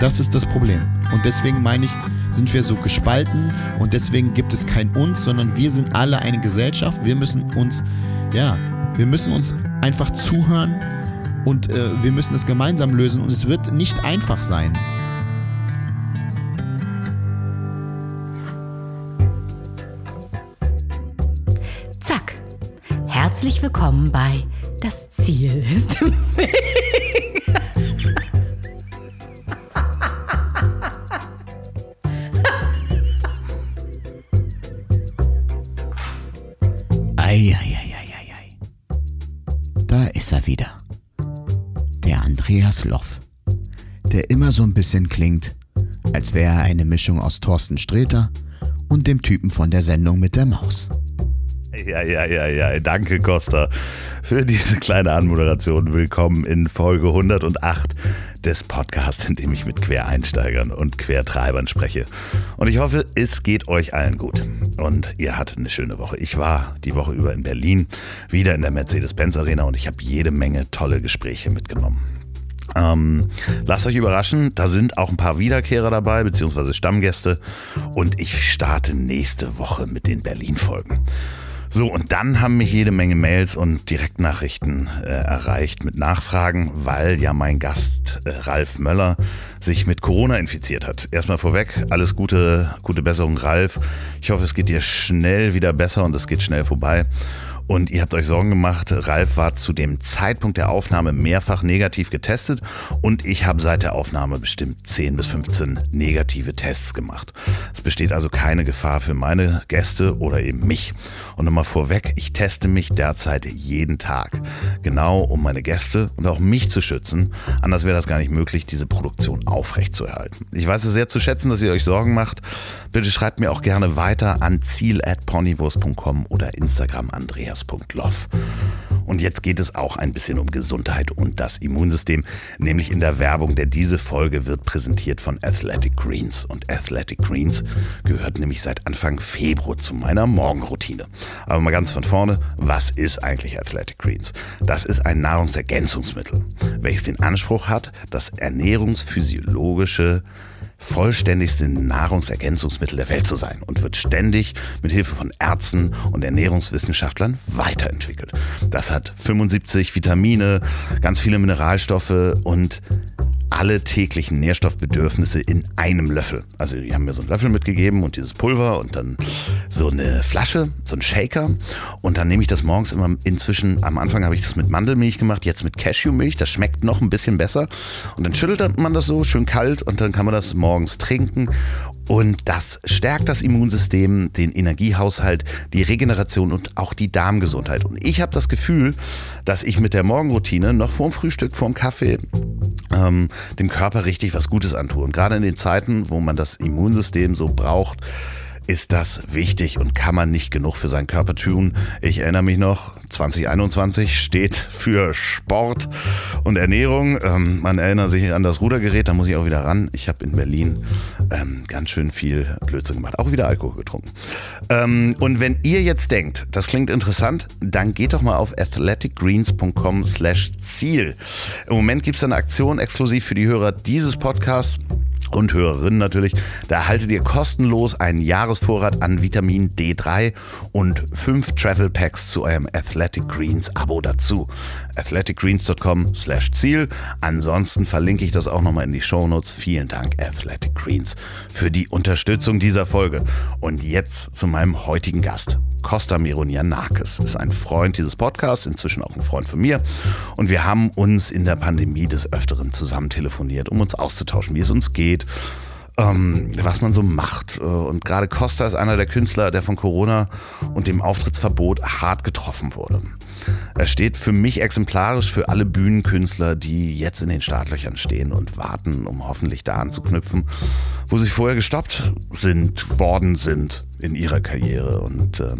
Das ist das Problem. Und deswegen meine ich, sind wir so gespalten und deswegen gibt es kein uns, sondern wir sind alle eine Gesellschaft. Wir müssen uns, ja, wir müssen uns einfach zuhören und äh, wir müssen es gemeinsam lösen und es wird nicht einfach sein. Zack. Herzlich willkommen bei Das Ziel ist im Weg. Loff. Der immer so ein bisschen klingt, als wäre er eine Mischung aus Thorsten Sträter und dem Typen von der Sendung mit der Maus. Ja, ja, ja, ja. Danke, Costa, für diese kleine Anmoderation. Willkommen in Folge 108 des Podcasts, in dem ich mit Quereinsteigern und Quertreibern spreche. Und ich hoffe, es geht euch allen gut. Und ihr hattet eine schöne Woche. Ich war die Woche über in Berlin, wieder in der Mercedes-Benz Arena und ich habe jede Menge tolle Gespräche mitgenommen. Ähm, lasst euch überraschen, da sind auch ein paar Wiederkehrer dabei, beziehungsweise Stammgäste. Und ich starte nächste Woche mit den Berlin-Folgen. So, und dann haben mich jede Menge Mails und Direktnachrichten äh, erreicht mit Nachfragen, weil ja mein Gast äh, Ralf Möller sich mit Corona infiziert hat. Erstmal vorweg, alles Gute, gute Besserung, Ralf. Ich hoffe, es geht dir schnell wieder besser und es geht schnell vorbei. Und ihr habt euch Sorgen gemacht, Ralf war zu dem Zeitpunkt der Aufnahme mehrfach negativ getestet und ich habe seit der Aufnahme bestimmt 10 bis 15 negative Tests gemacht. Es besteht also keine Gefahr für meine Gäste oder eben mich. Und nochmal vorweg, ich teste mich derzeit jeden Tag. Genau um meine Gäste und auch mich zu schützen. Anders wäre das gar nicht möglich, diese Produktion aufrechtzuerhalten. Ich weiß es sehr zu schätzen, dass ihr euch Sorgen macht. Bitte schreibt mir auch gerne weiter an ziel.ponywurst.com oder Instagram andreas.loff. Und jetzt geht es auch ein bisschen um Gesundheit und das Immunsystem, nämlich in der Werbung, denn diese Folge wird präsentiert von Athletic Greens. Und Athletic Greens gehört nämlich seit Anfang Februar zu meiner Morgenroutine. Aber mal ganz von vorne, was ist eigentlich Athletic Greens? Das ist ein Nahrungsergänzungsmittel, welches den Anspruch hat, das ernährungsphysiologische vollständigste Nahrungsergänzungsmittel der Welt zu sein und wird ständig mit Hilfe von Ärzten und Ernährungswissenschaftlern weiterentwickelt. Das hat 75 Vitamine, ganz viele Mineralstoffe und alle täglichen Nährstoffbedürfnisse in einem Löffel. Also die haben mir so einen Löffel mitgegeben und dieses Pulver und dann so eine Flasche, so ein Shaker. Und dann nehme ich das morgens immer inzwischen, am Anfang habe ich das mit Mandelmilch gemacht, jetzt mit Cashewmilch, das schmeckt noch ein bisschen besser. Und dann schüttelt man das so schön kalt und dann kann man das morgens trinken und das stärkt das Immunsystem, den Energiehaushalt, die Regeneration und auch die Darmgesundheit. Und ich habe das Gefühl, dass ich mit der Morgenroutine noch vorm Frühstück, vorm Kaffee ähm, dem Körper richtig was Gutes antue. Und gerade in den Zeiten, wo man das Immunsystem so braucht, ist das wichtig und kann man nicht genug für seinen Körper tun. Ich erinnere mich noch, 2021 steht für Sport und Ernährung. Ähm, man erinnert sich an das Rudergerät, da muss ich auch wieder ran. Ich habe in Berlin ähm, ganz schön viel Blödsinn gemacht, auch wieder Alkohol getrunken. Ähm, und wenn ihr jetzt denkt, das klingt interessant, dann geht doch mal auf athleticgreens.com slash Ziel. Im Moment gibt es eine Aktion exklusiv für die Hörer dieses Podcasts und Hörerinnen natürlich. Da erhaltet ihr kostenlos einen Jahresvorrat an Vitamin D3 und fünf Travel Packs zu eurem Athletic Greens Abo dazu. athleticgreens.com slash Ziel. Ansonsten verlinke ich das auch nochmal in die Shownotes. Vielen Dank Athletic Greens für die Unterstützung dieser Folge. Und jetzt zu meinem heutigen Gast. Costa Mironianakis ist ein Freund dieses Podcasts, inzwischen auch ein Freund von mir. Und wir haben uns in der Pandemie des Öfteren zusammen telefoniert, um uns auszutauschen, wie es uns geht, ähm, was man so macht. Und gerade Costa ist einer der Künstler, der von Corona und dem Auftrittsverbot hart getroffen wurde. Er steht für mich exemplarisch für alle Bühnenkünstler, die jetzt in den Startlöchern stehen und warten, um hoffentlich da anzuknüpfen, wo sie vorher gestoppt sind, worden sind in ihrer Karriere. Und äh,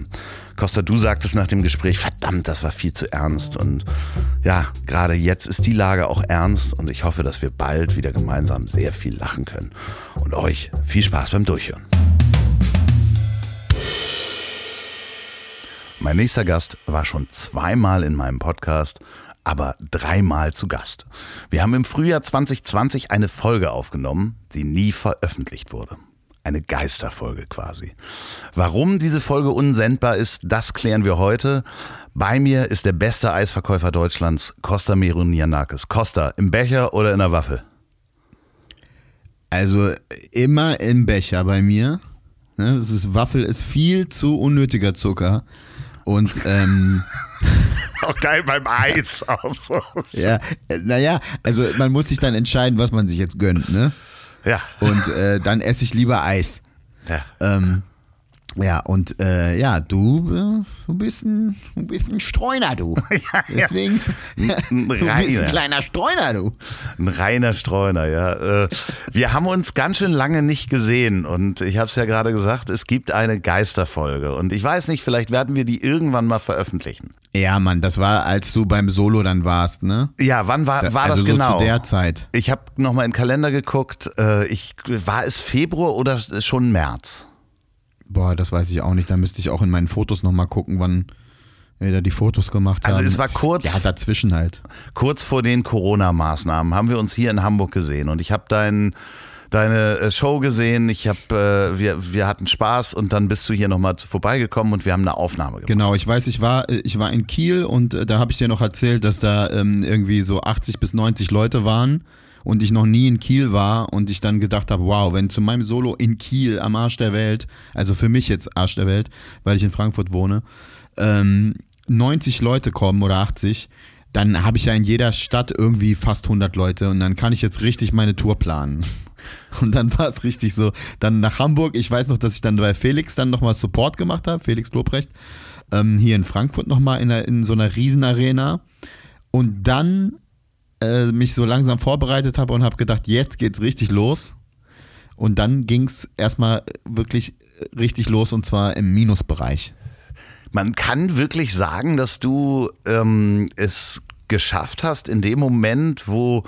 Costa, du sagtest nach dem Gespräch, verdammt, das war viel zu ernst. Und ja, gerade jetzt ist die Lage auch ernst und ich hoffe, dass wir bald wieder gemeinsam sehr viel lachen können. Und euch viel Spaß beim Durchhören. Mein nächster Gast war schon zweimal in meinem Podcast, aber dreimal zu Gast. Wir haben im Frühjahr 2020 eine Folge aufgenommen, die nie veröffentlicht wurde. Eine Geisterfolge quasi. Warum diese Folge unsendbar ist, das klären wir heute. Bei mir ist der beste Eisverkäufer Deutschlands, Costa Meronianakis. Costa, im Becher oder in der Waffel? Also immer im Becher bei mir. Ne, das ist, Waffel ist viel zu unnötiger Zucker. Und ähm, auch geil beim Eis auch so. Ja, naja, also man muss sich dann entscheiden, was man sich jetzt gönnt, ne? Ja. Und äh, dann esse ich lieber Eis. Ja. Ähm, ja, und äh, ja, du, äh, du, bist ein, du bist ein Streuner, du. ja, Deswegen, ja. Ein, ein du bist ein kleiner Streuner, du. Ein reiner Streuner, ja. Äh, wir haben uns ganz schön lange nicht gesehen und ich habe es ja gerade gesagt, es gibt eine Geisterfolge und ich weiß nicht, vielleicht werden wir die irgendwann mal veröffentlichen. Ja, Mann, das war, als du beim Solo dann warst, ne? Ja, wann war, war also das genau? So zu der Zeit. Ich habe nochmal in den Kalender geguckt. Äh, ich, war es Februar oder schon März? Boah, das weiß ich auch nicht. Da müsste ich auch in meinen Fotos nochmal gucken, wann wir da die Fotos gemacht also haben. Also es war kurz. Ja, dazwischen halt. Kurz vor den Corona-Maßnahmen haben wir uns hier in Hamburg gesehen und ich habe deinen deine äh, Show gesehen. Ich habe, äh, wir, wir hatten Spaß und dann bist du hier nochmal vorbeigekommen und wir haben eine Aufnahme gemacht. Genau, ich weiß, ich war, äh, ich war in Kiel und äh, da habe ich dir noch erzählt, dass da ähm, irgendwie so 80 bis 90 Leute waren und ich noch nie in Kiel war und ich dann gedacht habe, wow, wenn zu meinem Solo in Kiel am Arsch der Welt, also für mich jetzt Arsch der Welt, weil ich in Frankfurt wohne, ähm, 90 Leute kommen oder 80, dann habe ich ja in jeder Stadt irgendwie fast 100 Leute und dann kann ich jetzt richtig meine Tour planen. Und dann war es richtig so. Dann nach Hamburg, ich weiß noch, dass ich dann bei Felix dann nochmal Support gemacht habe, Felix Lobrecht, ähm, hier in Frankfurt nochmal in, in so einer Riesenarena. Und dann äh, mich so langsam vorbereitet habe und habe gedacht, jetzt geht's richtig los. Und dann ging es erstmal wirklich richtig los und zwar im Minusbereich. Man kann wirklich sagen, dass du ähm, es geschafft hast, in dem Moment, wo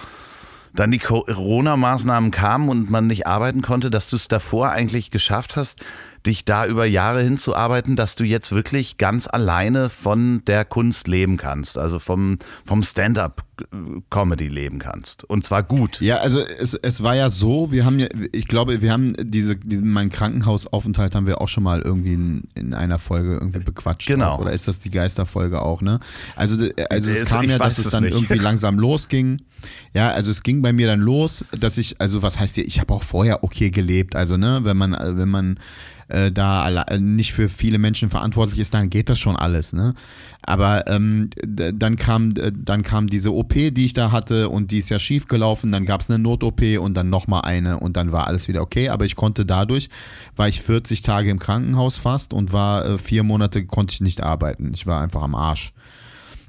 dann die Corona-Maßnahmen kamen und man nicht arbeiten konnte, dass du es davor eigentlich geschafft hast, dich da über Jahre hinzuarbeiten, dass du jetzt wirklich ganz alleine von der Kunst leben kannst, also vom, vom Stand-up-Comedy leben kannst. Und zwar gut. Ja, also es, es war ja so, wir haben ja, ich glaube, wir haben diese, diesen, meinen Krankenhausaufenthalt haben wir auch schon mal irgendwie in, in einer Folge irgendwie bequatscht. Genau. Auch. Oder ist das die Geisterfolge auch, ne? Also, also es kam ja, dass es dann nicht. irgendwie langsam losging. Ja, also es ging bei mir dann los, dass ich, also was heißt hier, ich habe auch vorher okay gelebt. Also, ne, wenn man, wenn man äh, da nicht für viele Menschen verantwortlich ist, dann geht das schon alles. Ne? Aber ähm, dann, kam, dann kam diese OP, die ich da hatte und die ist ja schief gelaufen. Dann gab es eine Not-OP und dann nochmal eine und dann war alles wieder okay. Aber ich konnte dadurch, war ich 40 Tage im Krankenhaus fast und war äh, vier Monate, konnte ich nicht arbeiten. Ich war einfach am Arsch.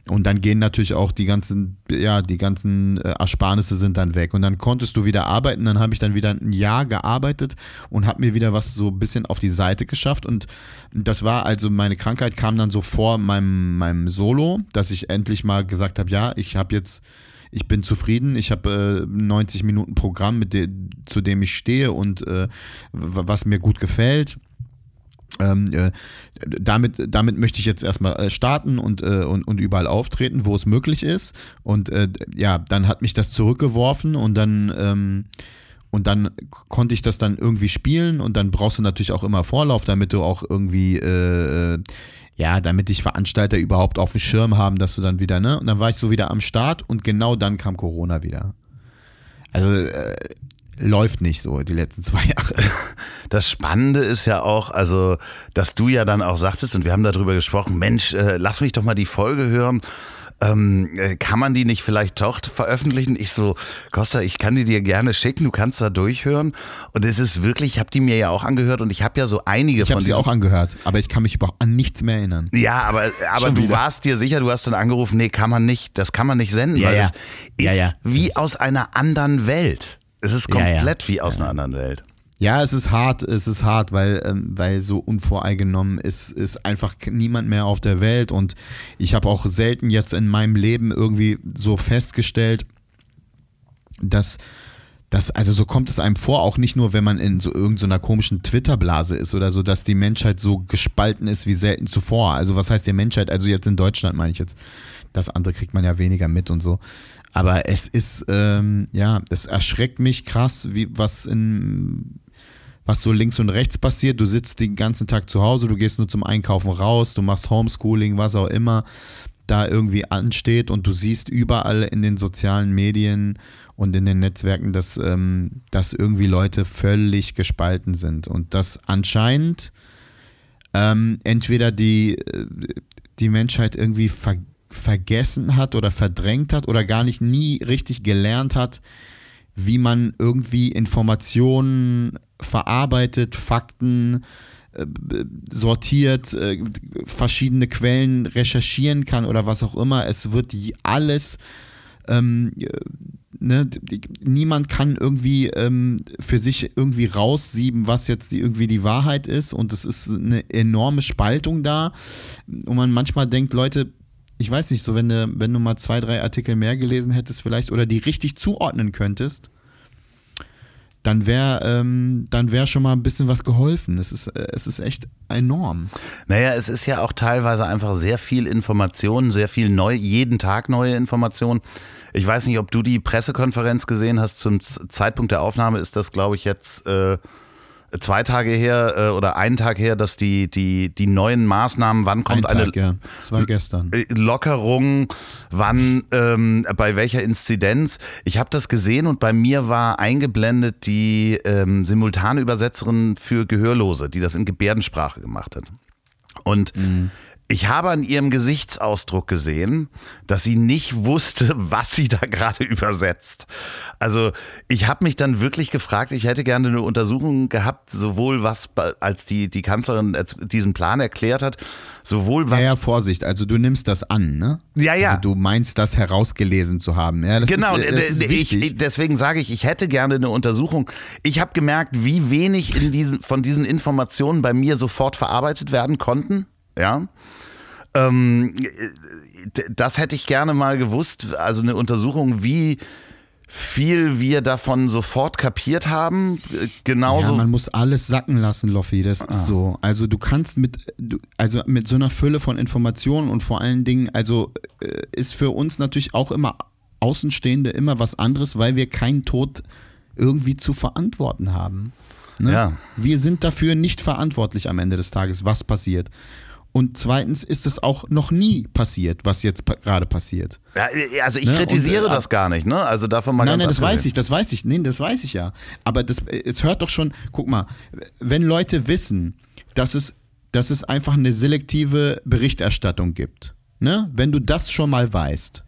Und dann gehen natürlich auch die ganzen, ja, die ganzen äh, Ersparnisse sind dann weg. Und dann konntest du wieder arbeiten. Dann habe ich dann wieder ein Jahr gearbeitet und habe mir wieder was so ein bisschen auf die Seite geschafft. Und das war also, meine Krankheit kam dann so vor meinem, meinem Solo, dass ich endlich mal gesagt habe, ja, ich habe jetzt, ich bin zufrieden, ich habe äh, 90 Minuten Programm, de, zu dem ich stehe und äh, was mir gut gefällt ähm, äh, damit, damit möchte ich jetzt erstmal äh, starten und, äh, und, und überall auftreten, wo es möglich ist. Und äh, ja, dann hat mich das zurückgeworfen und dann, ähm, und dann konnte ich das dann irgendwie spielen und dann brauchst du natürlich auch immer Vorlauf, damit du auch irgendwie, äh, äh, ja, damit dich Veranstalter überhaupt auf dem Schirm haben, dass du dann wieder, ne? Und dann war ich so wieder am Start und genau dann kam Corona wieder. Also läuft nicht so die letzten zwei Jahre. Das Spannende ist ja auch, also, dass du ja dann auch sagtest, und wir haben darüber gesprochen, Mensch, äh, lass mich doch mal die Folge hören. Ähm, äh, kann man die nicht vielleicht doch veröffentlichen? Ich so, Costa, ich kann die dir gerne schicken, du kannst da durchhören. Und es ist wirklich, ich habe die mir ja auch angehört und ich habe ja so einige ich von sie auch angehört, aber ich kann mich überhaupt an nichts mehr erinnern. Ja, aber, aber du warst dir sicher, du hast dann angerufen, nee, kann man nicht, das kann man nicht senden, ja, weil ja. es ist ja, ja. wie aus einer anderen Welt. Es ist komplett ja, ja. wie aus einer anderen Welt. Ja, es ist hart, es ist hart, weil, ähm, weil so unvoreingenommen ist, ist einfach niemand mehr auf der Welt und ich habe auch selten jetzt in meinem Leben irgendwie so festgestellt, dass, das, also so kommt es einem vor, auch nicht nur, wenn man in so irgendeiner komischen Twitter-Blase ist oder so, dass die Menschheit so gespalten ist wie selten zuvor. Also was heißt die Menschheit? Also jetzt in Deutschland meine ich jetzt. Das andere kriegt man ja weniger mit und so. Aber es ist, ähm, ja, es erschreckt mich krass, wie was in was so links und rechts passiert. Du sitzt den ganzen Tag zu Hause, du gehst nur zum Einkaufen raus, du machst Homeschooling, was auch immer da irgendwie ansteht und du siehst überall in den sozialen Medien und in den Netzwerken, dass, ähm, dass irgendwie Leute völlig gespalten sind und dass anscheinend ähm, entweder die, äh, die Menschheit irgendwie ver vergessen hat oder verdrängt hat oder gar nicht nie richtig gelernt hat, wie man irgendwie Informationen verarbeitet, Fakten äh, sortiert, äh, verschiedene Quellen recherchieren kann oder was auch immer. Es wird alles ähm, ne, niemand kann irgendwie ähm, für sich irgendwie raussieben, was jetzt die, irgendwie die Wahrheit ist und es ist eine enorme Spaltung da und man manchmal denkt, Leute, ich weiß nicht, so wenn du, wenn du mal zwei, drei Artikel mehr gelesen hättest vielleicht oder die richtig zuordnen könntest, dann wäre ähm, wär schon mal ein bisschen was geholfen. Es ist, äh, es ist echt enorm. Naja, es ist ja auch teilweise einfach sehr viel Information, sehr viel neu, jeden Tag neue Information. Ich weiß nicht, ob du die Pressekonferenz gesehen hast. Zum Zeitpunkt der Aufnahme ist das, glaube ich, jetzt äh, zwei Tage her äh, oder einen Tag her, dass die, die, die neuen Maßnahmen, wann kommt Ein eine Tag, ja. Das war gestern. Äh, Lockerung, wann, ähm, bei welcher Inzidenz. Ich habe das gesehen und bei mir war eingeblendet die ähm, simultane Übersetzerin für Gehörlose, die das in Gebärdensprache gemacht hat. Und mhm ich habe an ihrem Gesichtsausdruck gesehen, dass sie nicht wusste, was sie da gerade übersetzt. Also ich habe mich dann wirklich gefragt, ich hätte gerne eine Untersuchung gehabt, sowohl was, als die, die Kanzlerin diesen Plan erklärt hat, sowohl was... Ja, ja, Vorsicht, also du nimmst das an, ne? Ja, ja. Also du meinst das herausgelesen zu haben. Ja, das genau, ist, das. Ich, deswegen sage ich, ich hätte gerne eine Untersuchung. Ich habe gemerkt, wie wenig in diesen, von diesen Informationen bei mir sofort verarbeitet werden konnten. Ja. Ähm, das hätte ich gerne mal gewusst. Also eine Untersuchung, wie viel wir davon sofort kapiert haben. Genauso. Ja, man muss alles sacken lassen, Loffi. Das ah. ist so. Also du kannst mit, also mit so einer Fülle von Informationen und vor allen Dingen, also äh, ist für uns natürlich auch immer Außenstehende immer was anderes, weil wir keinen Tod irgendwie zu verantworten haben. Ne? Ja. Wir sind dafür nicht verantwortlich am Ende des Tages, was passiert. Und zweitens ist es auch noch nie passiert, was jetzt pa gerade passiert. Ja, äh, also ich ne? kritisiere und, äh, das gar nicht, ne? Also davon mal Nein, nein, das weiß ich, das weiß ich. Nein, das weiß ich ja. Aber das, äh, es hört doch schon, guck mal, wenn Leute wissen, dass es, dass es einfach eine selektive Berichterstattung gibt, ne? Wenn du das schon mal weißt.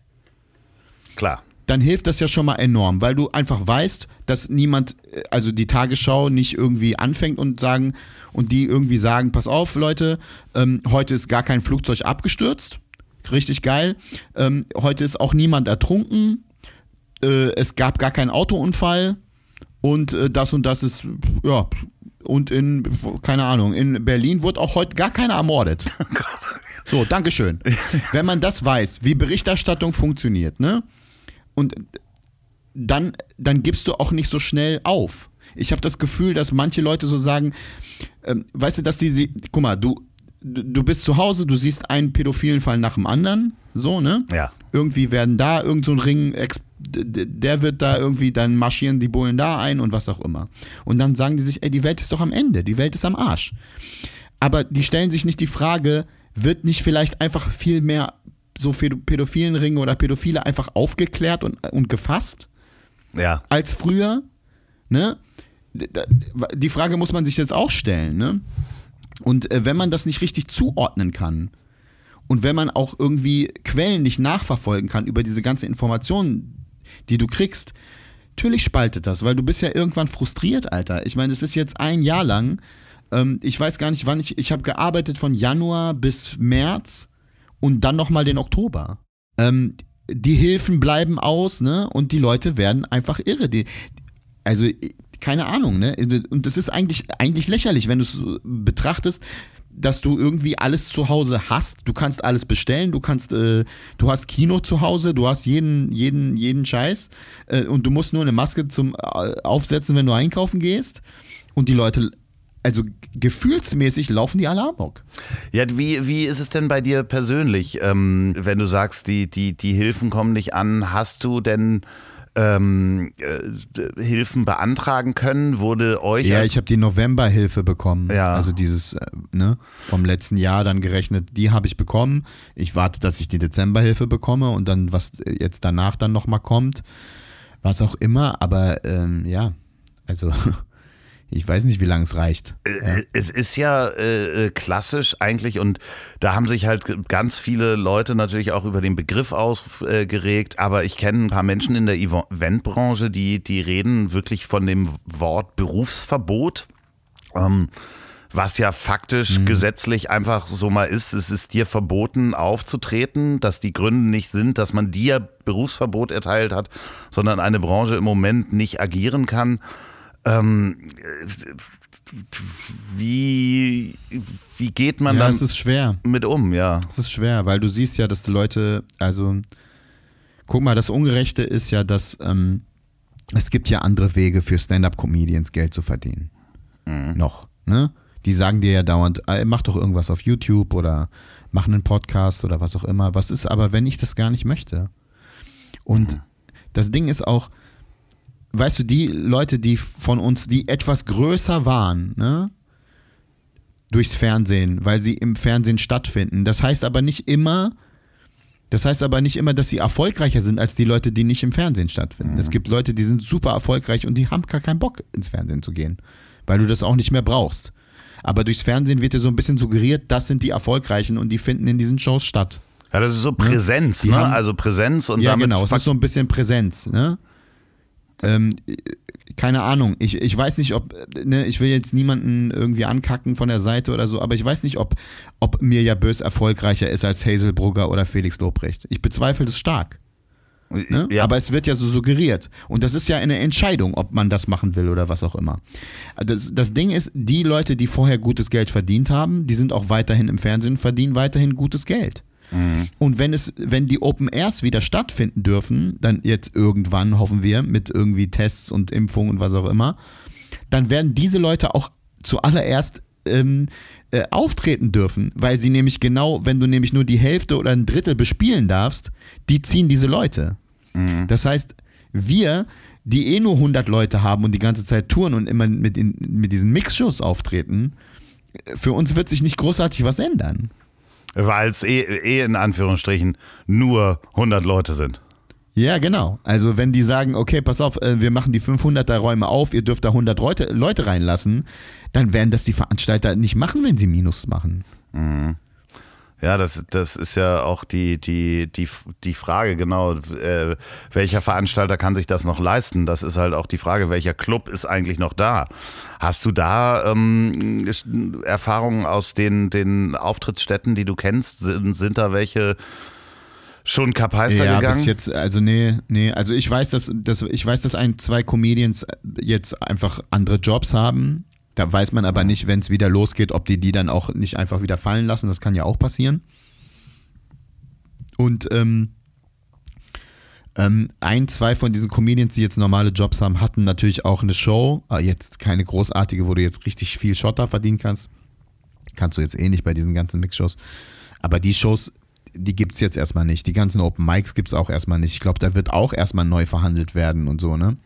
Klar dann hilft das ja schon mal enorm, weil du einfach weißt, dass niemand, also die Tagesschau nicht irgendwie anfängt und sagen und die irgendwie sagen, pass auf, Leute, ähm, heute ist gar kein Flugzeug abgestürzt, richtig geil. Ähm, heute ist auch niemand ertrunken, äh, es gab gar keinen Autounfall und äh, das und das ist, ja, und in, keine Ahnung, in Berlin wurde auch heute gar keiner ermordet. So, Dankeschön. Wenn man das weiß, wie Berichterstattung funktioniert, ne? Und dann, dann gibst du auch nicht so schnell auf. Ich habe das Gefühl, dass manche Leute so sagen, ähm, weißt du, dass die, sie, guck mal, du, du bist zu Hause, du siehst einen pädophilen Fall nach dem anderen, so, ne? Ja. Irgendwie werden da irgend so ein Ring, der wird da irgendwie, dann marschieren die Bullen da ein und was auch immer. Und dann sagen die sich, ey, die Welt ist doch am Ende, die Welt ist am Arsch. Aber die stellen sich nicht die Frage, wird nicht vielleicht einfach viel mehr so pädophilen Ringe oder Pädophile einfach aufgeklärt und, und gefasst. Ja. Als früher. Ne? Die Frage muss man sich jetzt auch stellen. Ne? Und äh, wenn man das nicht richtig zuordnen kann und wenn man auch irgendwie Quellen nicht nachverfolgen kann über diese ganze Informationen, die du kriegst, natürlich spaltet das, weil du bist ja irgendwann frustriert, Alter. Ich meine, es ist jetzt ein Jahr lang. Ähm, ich weiß gar nicht, wann ich. Ich habe gearbeitet von Januar bis März und dann nochmal den Oktober. Ähm, die Hilfen bleiben aus, ne? Und die Leute werden einfach irre. Die, also, keine Ahnung, ne? Und das ist eigentlich, eigentlich lächerlich, wenn du es betrachtest. dass du irgendwie alles zu Hause hast. Du kannst alles bestellen, du kannst, äh, du hast Kino zu Hause, du hast jeden, jeden, jeden Scheiß äh, und du musst nur eine Maske zum äh, aufsetzen, wenn du einkaufen gehst. Und die Leute, also gefühlsmäßig laufen die alle amok. Ja, wie, wie ist es denn bei dir persönlich, ähm, wenn du sagst, die, die, die Hilfen kommen nicht an? Hast du denn ähm, äh, Hilfen beantragen können? Wurde euch. Ja, ich habe die Novemberhilfe bekommen. Ja. Also dieses, äh, ne, vom letzten Jahr dann gerechnet, die habe ich bekommen. Ich warte, dass ich die Dezemberhilfe bekomme und dann, was jetzt danach dann nochmal kommt, was auch immer, aber ähm, ja, also. Ich weiß nicht, wie lange es reicht. Äh, Es ist ja äh, äh, klassisch eigentlich und da haben sich halt ganz viele Leute natürlich auch über den Begriff ausgeregt, aber ich kenne ein paar Menschen in der Eventbranche, die, die reden wirklich von dem Wort Berufsverbot. Ähm, was ja faktisch gesetzlich einfach so mal ist. Es ist dir verboten aufzutreten, dass die Gründe nicht sind, dass man dir Berufsverbot erteilt hat, sondern eine Branche im Moment nicht agieren kann. Ähm, wie, wie geht man Ja, dann es ist schwer. mit um, ja? Es ist schwer, weil du siehst ja, dass die Leute, also guck mal, das Ungerechte ist ja, dass ähm, es gibt ja andere Wege für Stand-up-Comedians Geld zu verdienen. Noch, ne? Die sagen dir ja dauernd, "Ey, mach doch irgendwas auf YouTube oder mach einen Podcast oder was auch immer. Was ist aber, wenn ich das gar nicht möchte? Und das Ding ist auch, weißt du, die Leute, die von uns, die etwas größer waren, ne? Durchs Fernsehen, weil sie im Fernsehen stattfinden. Das heißt aber nicht immer, das heißt aber nicht immer, dass sie erfolgreicher sind als die Leute, die nicht im Fernsehen stattfinden. Es gibt Leute, die sind super erfolgreich und die haben gar keinen Bock, ins Fernsehen zu gehen, weil du das auch nicht mehr brauchst. Aber durchs Fernsehen wird dir so ein bisschen suggeriert, das sind die Erfolgreichen und die finden in diesen Shows statt. Ja, das ist so Präsenz, Die ne? haben- Also Präsenz und ja, damit genau, es ist so ein bisschen Präsenz, ne? Ähm, keine Ahnung, ich, ich weiß nicht, ob, ne, ich will jetzt niemanden irgendwie ankacken von der Seite oder so, aber ich weiß nicht, ob, ob Mirja Bös erfolgreicher ist als Hazel Brugger oder Felix Lobrecht. Ich bezweifle das stark. Ne? ja. Aber es wird ja so suggeriert. Und das ist ja eine Entscheidung, ob man das machen will oder was auch immer. Das, das Ding ist, die Leute, die vorher gutes Geld verdient haben, die sind auch weiterhin im Fernsehen und verdienen weiterhin gutes Geld. Und wenn es, wenn die Open Airs wieder stattfinden dürfen, dann jetzt irgendwann, hoffen wir, mit irgendwie Tests und Impfungen und was auch immer, dann werden diese Leute auch zuallererst ähm, äh, auftreten dürfen, weil sie nämlich genau, wenn du nämlich nur die Hälfte oder ein Drittel bespielen darfst, die ziehen diese Leute. Das heißt, wir, die eh nur 100 Leute haben und die ganze Zeit touren und immer mit, in, mit diesen Mixshows auftreten, für uns wird sich nicht großartig was ändern. Weil es eh, eh in Anführungsstrichen nur 100 Leute sind. Ja, genau. Also wenn die sagen, okay, pass auf, äh, wir machen die 500er Räume auf, ihr dürft da 100 Leute, Leute reinlassen, dann werden das die Veranstalter nicht machen, wenn sie Minus machen. Ja, das, das ist ja auch die, die, die, die Frage, genau. Äh, welcher Veranstalter kann sich das noch leisten? Das ist halt auch die Frage, welcher Club ist eigentlich noch da? Hast du da ähm, Erfahrungen aus den, den Auftrittsstätten, die du kennst? Sind, sind da welche schon Kapaister ja, gegangen? bis jetzt, also nee, nee, also ich weiß, dass, dass ich weiß, dass ein, zwei Comedians jetzt einfach andere Jobs haben. Da weiß man aber nicht, wenn es wieder losgeht, ob die die dann auch nicht einfach wieder fallen lassen. Das kann ja auch passieren. Und ähm, ähm, ein, zwei von diesen Comedians, die jetzt normale Jobs haben, hatten natürlich auch eine Show. Ah, Jetzt keine großartige, wo du jetzt richtig viel Schotter verdienen kannst. Kannst du jetzt eh nicht bei diesen ganzen Mixshows. Aber die Shows, die gibt es jetzt erstmal nicht. Die ganzen Open Mics gibt es auch erstmal nicht. Ich glaube, da wird auch erstmal neu verhandelt werden und so, ne?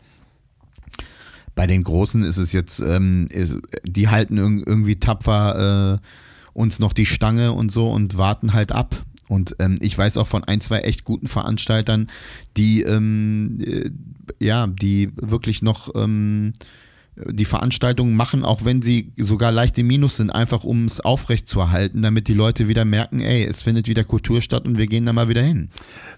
Bei den Großen ist es jetzt, ähm, ist, die halten irg- irgendwie tapfer äh, uns noch die Stange und so und warten halt ab. Und ähm, ich weiß auch von ein, zwei echt guten Veranstaltern, die ähm, äh, ja, die wirklich noch ähm, die Veranstaltungen machen, auch wenn sie sogar leicht im Minus sind, einfach um es aufrecht zu erhalten, damit die Leute wieder merken, ey, es findet wieder Kultur statt und wir gehen da mal wieder hin.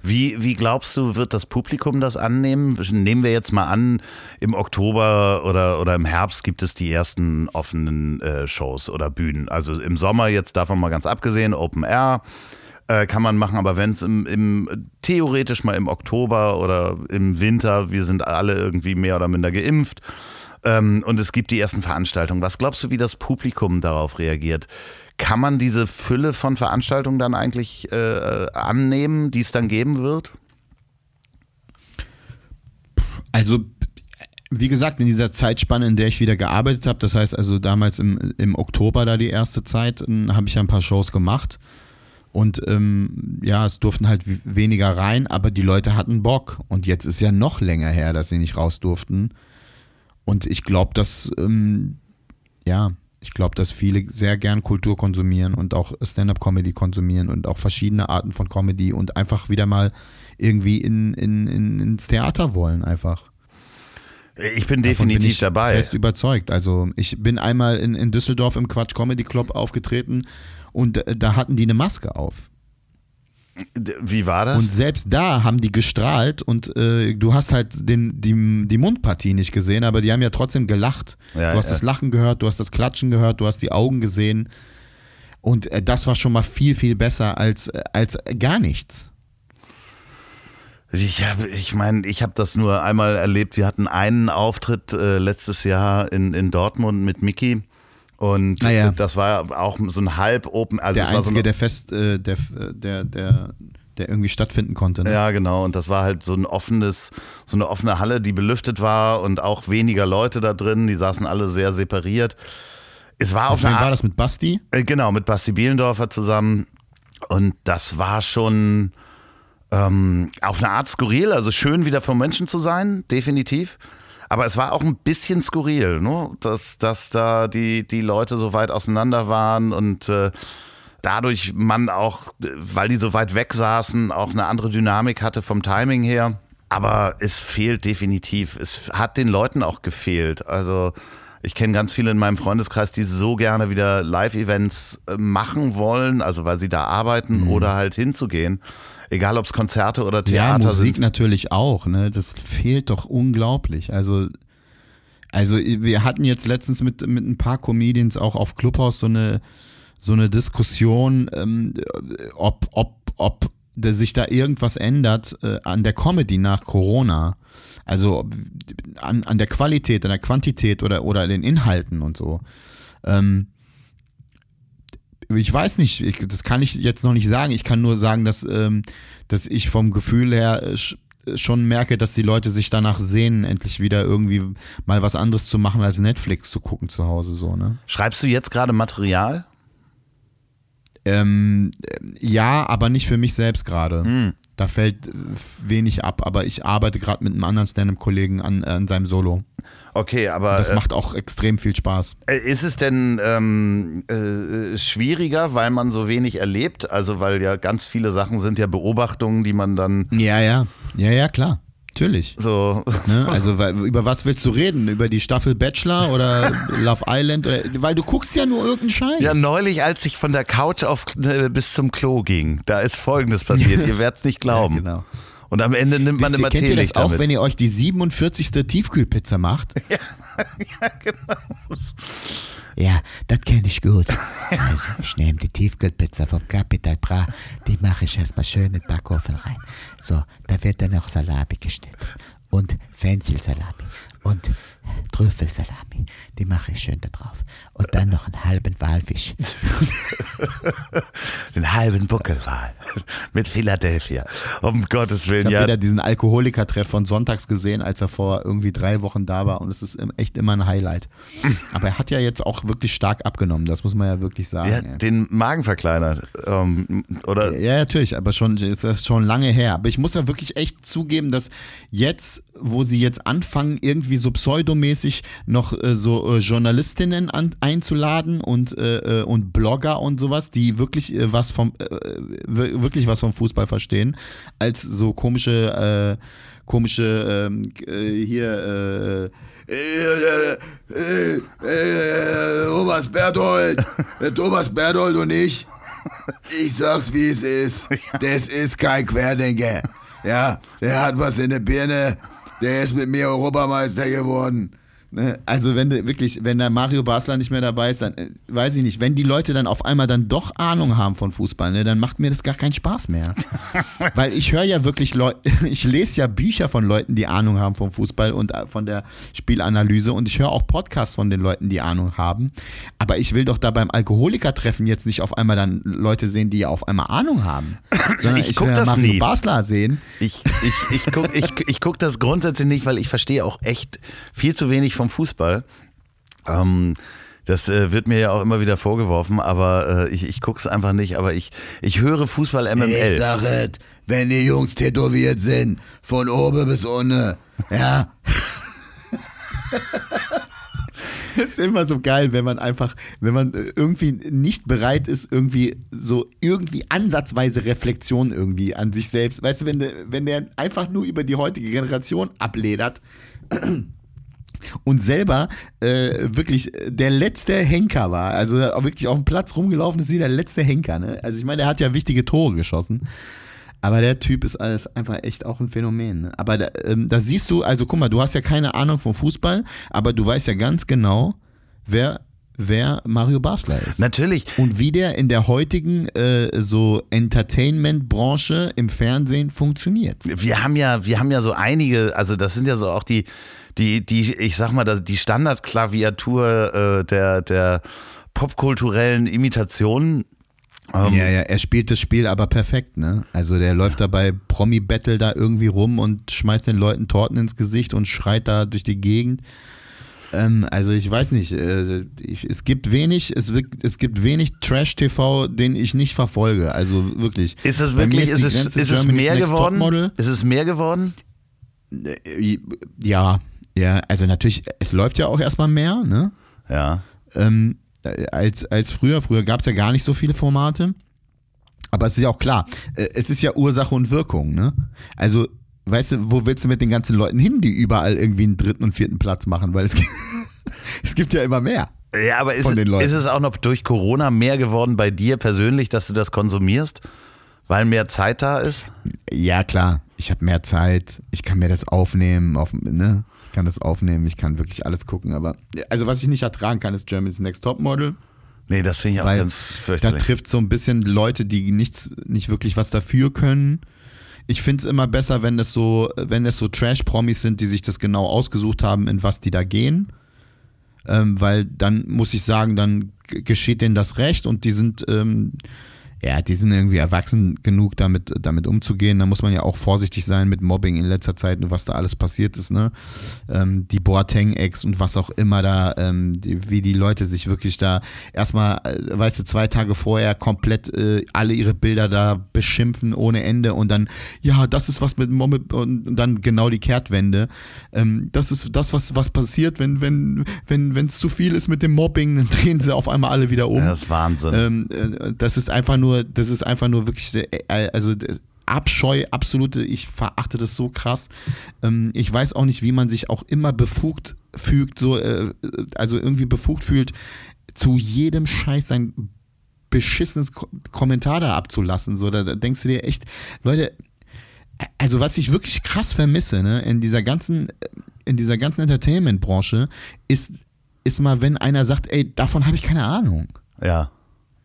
Wie, wie glaubst du, wird das Publikum das annehmen? Nehmen wir jetzt mal an, im Oktober oder, oder im Herbst gibt es die ersten offenen äh, Shows oder Bühnen. Also im Sommer jetzt davon mal ganz abgesehen, Open Air äh, kann man machen, aber wenn es im, im theoretisch mal im Oktober oder im Winter, wir sind alle irgendwie mehr oder minder geimpft, ähm, und es gibt die ersten Veranstaltungen. Was glaubst du, wie das Publikum darauf reagiert? Kann man diese Fülle von Veranstaltungen dann eigentlich äh, annehmen, die es dann geben wird? Also, wie gesagt, in dieser Zeitspanne, in der ich wieder gearbeitet habe, das heißt also damals im, im Oktober da die erste Zeit, habe ich ja ein paar Shows gemacht. Und ähm, ja, es durften halt weniger rein, aber die Leute hatten Bock. Und jetzt ist ja noch länger her, dass sie nicht raus durften. Und ich glaube, dass, ähm, ja, ich glaube, dass viele sehr gern Kultur konsumieren und auch Stand-up-Comedy konsumieren und auch verschiedene Arten von Comedy und einfach wieder mal irgendwie in, in, in, ins Theater wollen, einfach. Ich bin definitiv bin ich dabei. Fest überzeugt. Also ich bin einmal in, in Düsseldorf im Quatsch Comedy Club aufgetreten und äh, da hatten die eine Maske auf. Wie war das? Und selbst da haben die gestrahlt und äh, du hast halt den, die, die Mundpartie nicht gesehen, aber die haben ja trotzdem gelacht. Ja, du hast ja. das Lachen gehört, du hast das Klatschen gehört, du hast die Augen gesehen. Und äh, das war schon mal viel, viel besser als, äh, als gar nichts. Ich, hab, ich meine, ich habe das nur einmal erlebt. Wir hatten einen Auftritt äh, letztes Jahr in, in Dortmund mit Mickey. Und naja. das war auch so ein halb Open. Also der einzige, so der fest, äh, der, der, der, der irgendwie stattfinden konnte. Ne? Ja, genau. Und das war halt so ein offenes, so eine offene Halle, die belüftet war und auch weniger Leute da drin. Die saßen alle sehr separiert. Es war auf, auf war das mit Basti? Äh, genau, mit Basti Bielendorfer zusammen. Und das war schon ähm, auf eine Art skurril, also schön wieder vor Menschen zu sein, definitiv. Aber es war auch ein bisschen skurril, ne? dass, dass da die, die Leute so weit auseinander waren und äh, dadurch man auch, weil die so weit weg saßen, auch eine andere Dynamik hatte vom Timing her. Aber es fehlt definitiv. Es hat den Leuten auch gefehlt. Also ich kenne ganz viele in meinem Freundeskreis, die so gerne wieder Live-Events äh, machen wollen, also weil sie da arbeiten mhm. oder halt hinzugehen. Egal ob es Konzerte oder Theater ja, Musik sind. natürlich auch, ne? Das fehlt doch unglaublich. Also, also wir hatten jetzt letztens mit, mit ein paar Comedians auch auf Clubhouse so eine, so eine Diskussion, ähm, ob, ob, ob sich da irgendwas ändert äh, an der Comedy nach Corona. Also an, an der Qualität, an der Quantität oder, oder den Inhalten und so. Ähm, ich weiß nicht, ich, das kann ich jetzt noch nicht sagen. Ich kann nur sagen, dass, ähm, dass ich vom Gefühl her äh, schon merke, dass die Leute sich danach sehnen, endlich wieder irgendwie mal was anderes zu machen, als Netflix zu gucken zu Hause. So, ne? Schreibst du jetzt gerade Material? Ähm, ja, aber nicht für mich selbst gerade. Hm. Da fällt wenig ab, aber ich arbeite gerade mit einem anderen Stand-Up-Kollegen an, an seinem Solo. Okay, aber. Das äh, macht auch extrem viel Spaß. Äh, ist es denn ähm, äh, schwieriger, weil man so wenig erlebt? Also, weil ja ganz viele Sachen sind ja Beobachtungen, die man dann. Ja, ja. Ja, ja, klar. Natürlich. So. Ne? Also weil, über was willst du reden? Über die Staffel Bachelor oder Love Island? Oder, weil du guckst ja nur irgendeinen Scheiß. Ja, neulich, als ich von der Couch auf, äh, bis zum Klo ging, da ist Folgendes passiert. ihr werdet es nicht glauben. Ja, genau. Und am Ende nimmt man Wisst immer ihr, Kennt ihr das auch, wenn ihr euch die 47. Tiefkühlpizza macht? Ja, ja genau. Ja, das kenne ich gut. Also, ich nehme die Tiefkühlpizza vom Capital Bra, die mache ich erstmal schön in den Backofen rein. So, da wird dann noch Salami geschnitten und Fenchelsalami und Trüffelsalami. Die mache ich schön da drauf. Und dann noch einen halben Walfisch. Den halben Buckelwal. Mit Philadelphia. Um Gottes Willen. Ich habe ja. wieder diesen Alkoholiker-Treff von sonntags gesehen, als er vor irgendwie drei Wochen da war. Und es ist echt immer ein Highlight. Aber er hat ja jetzt auch wirklich stark abgenommen. Das muss man ja wirklich sagen. Ja, den Magen verkleinert. Ähm, oder? Ja, natürlich. Aber schon, das ist schon lange her. Aber ich muss ja wirklich echt zugeben, dass jetzt, wo sie jetzt anfangen, irgendwie so pseudomäßig noch äh, so äh, Journalistinnen an, einzuladen und, äh, äh und Blogger und sowas, die wirklich äh, was vom äh, wirklich was vom Fußball verstehen, als so komische komische ähm, hier Thomas Berthold, Thomas Berthold und ich. Ich sag's wie es ist. Das ist kein Querdenker. Ja, der hat was in der Birne. Der ist mit mir Europameister geworden. Ne? Also wenn du wirklich, wenn der Mario Basler nicht mehr dabei ist, dann äh, weiß ich nicht, wenn die Leute dann auf einmal dann doch Ahnung haben von Fußball, ne, dann macht mir das gar keinen Spaß mehr. Weil ich höre ja wirklich Leute, ich lese ja Bücher von Leuten, die Ahnung haben vom Fußball und äh, von der Spielanalyse und ich höre auch Podcasts von den Leuten, die Ahnung haben. Aber ich will doch da beim Alkoholikertreffen jetzt nicht auf einmal dann Leute sehen, die auf einmal Ahnung haben. Sondern Ich ich, guck will das Mario nie. Basler sehen. Ich, ich, ich gucke ich, ich guck das grundsätzlich nicht, weil ich verstehe auch echt viel zu wenig vom Fußball. Ähm, das äh, wird mir ja auch immer wieder vorgeworfen, aber äh, ich, ich gucke es einfach nicht. Aber ich, ich höre Fußball Ich MML. sag es, wenn die Jungs tätowiert sind, von oben bis unten, ja. ist immer so geil, wenn man einfach, wenn man äh, irgendwie nicht bereit ist, irgendwie so irgendwie ansatzweise Reflexion irgendwie an sich selbst. Weißt du, wenn, der- wenn der einfach nur über die heutige Generation abledert und selber äh, wirklich der letzte Henker war, also auch wirklich auf dem Platz rumgelaufen ist wie der letzte Henker. Ne? Also ich meine, der hat ja wichtige Tore geschossen. Aber der Typ ist alles einfach echt auch ein Phänomen. Ne? Aber da, ähm, da siehst du, also guck mal, du hast ja keine Ahnung vom Fußball, aber du weißt ja ganz genau, wer, wer Mario Basler ist. Natürlich. Und wie der in der heutigen äh, so Entertainment-Branche im Fernsehen funktioniert. Wir haben ja, wir haben ja so einige, also das sind ja so auch die, die, die, ich sag mal, die Standardklaviatur äh, der, der popkulturellen Imitationen. Ähm, ja, ja, er spielt das Spiel aber perfekt, ne? Also der läuft da bei Promi-Battle da irgendwie rum und schmeißt den Leuten Torten ins Gesicht und schreit da durch die Gegend. Ähm, also ich weiß nicht, äh, ich, es gibt wenig, es, es gibt wenig Trash-TV, den ich nicht verfolge. Also wirklich. Ist es wirklich, ist, die es, ist es Germany's mehr Next geworden? Ist es mehr geworden? Ja, ja, also natürlich, es läuft ja auch erstmal mehr, ne? Ja. ähm, als, als früher. Früher gab es ja gar nicht so viele Formate. Aber es ist ja auch klar, äh, es ist ja Ursache und Wirkung, ne? Also, weißt du, wo willst du mit den ganzen Leuten hin, die überall irgendwie einen dritten und vierten Platz machen? Weil es gibt, es gibt ja immer mehr. Ja, aber ist, Von den Leuten. ist es auch noch durch Corona mehr geworden bei dir persönlich, dass du das konsumierst? Weil mehr Zeit da ist? Ja, klar, ich habe mehr Zeit, ich kann mir das aufnehmen, auf, ne? Ich kann das aufnehmen, ich kann wirklich alles gucken, aber also was ich nicht ertragen kann, ist Germany's Next Topmodel. Nee, das finde ich auch ganz Da fürchterlich. trifft so ein bisschen Leute, die nichts, nicht wirklich was dafür können. Ich finde es immer besser, wenn es so, wenn es so Trash-Promis sind, die sich das genau ausgesucht haben, in was die da gehen. Ähm, weil dann muss ich sagen, dann geschieht denen das Recht und die sind, ähm, ja, die sind irgendwie erwachsen genug, damit, damit umzugehen. Da muss man ja auch vorsichtig sein mit Mobbing in letzter Zeit und was da alles passiert ist, ne? Ähm, die Boateng-Ex und was auch immer da, ähm, die, wie die Leute sich wirklich da erstmal, äh, weißt du, zwei Tage vorher komplett äh, alle ihre Bilder da beschimpfen ohne Ende und dann, ja, das ist was mit Mobbing und, dann genau die Kehrtwende. Ähm, das ist das, was, was passiert, wenn, wenn, wenn, wenn es zu viel ist mit dem Mobbing, dann drehen sie auf einmal alle wieder um. Das ist Wahnsinn. Ähm, äh, das ist einfach nur, das ist einfach nur wirklich, äh, also äh, Abscheu, absolute, ich verachte das so krass. Ähm, ich weiß auch nicht, wie man sich auch immer befugt fügt, so, äh, also irgendwie befugt fühlt, zu jedem Scheiß sein beschissenes Ko Kommentar da abzulassen. So, da, denkst du dir echt, Leute, also was ich wirklich krass vermisse, ne, in dieser ganzen, in dieser ganzen Entertainment-Branche, ist, ist mal, wenn einer sagt, ey, davon habe ich keine Ahnung. ja.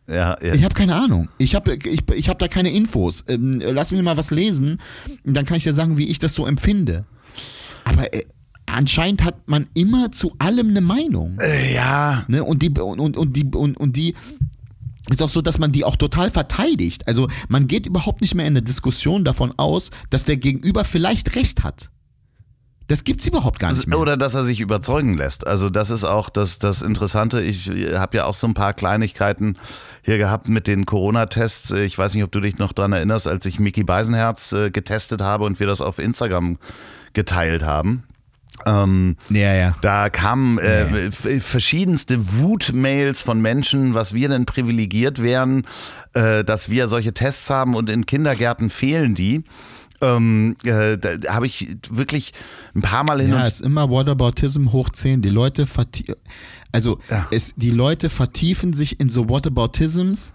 Ja, ja. Ich habe keine Ahnung. Ich habe ich, ich hab da keine Infos. Ähm, lass mich mal was lesen, und dann kann ich dir sagen, wie ich das so empfinde. Aber äh, anscheinend hat man immer zu allem eine Meinung. Äh, ja. Ne? Und die und, und, und die und, und die ist auch so, dass man die auch total verteidigt. Also man geht überhaupt nicht mehr in eine Diskussion davon aus, dass der Gegenüber vielleicht recht hat. Das gibt's überhaupt gar nicht mehr. Oder dass er sich überzeugen lässt. Also das ist auch das, das Interessante. Ich habe ja auch so ein paar Kleinigkeiten hier gehabt mit den Corona-Tests. Ich weiß nicht, ob du dich noch dran erinnerst, als ich Mickey Beisenherz äh, getestet habe und wir das auf Instagram geteilt haben. Ähm, ja, ja. da kamen äh, f- verschiedenste Wutmails von Menschen, was wir denn privilegiert wären, äh, dass wir solche Tests haben und in Kindergärten fehlen die. Ähm, äh, da habe ich wirklich ein paar Mal hin Ja, und ist immer Whataboutism hoch 10. Die Leute vertie also Ja. es, die Leute vertiefen sich in so Whataboutisms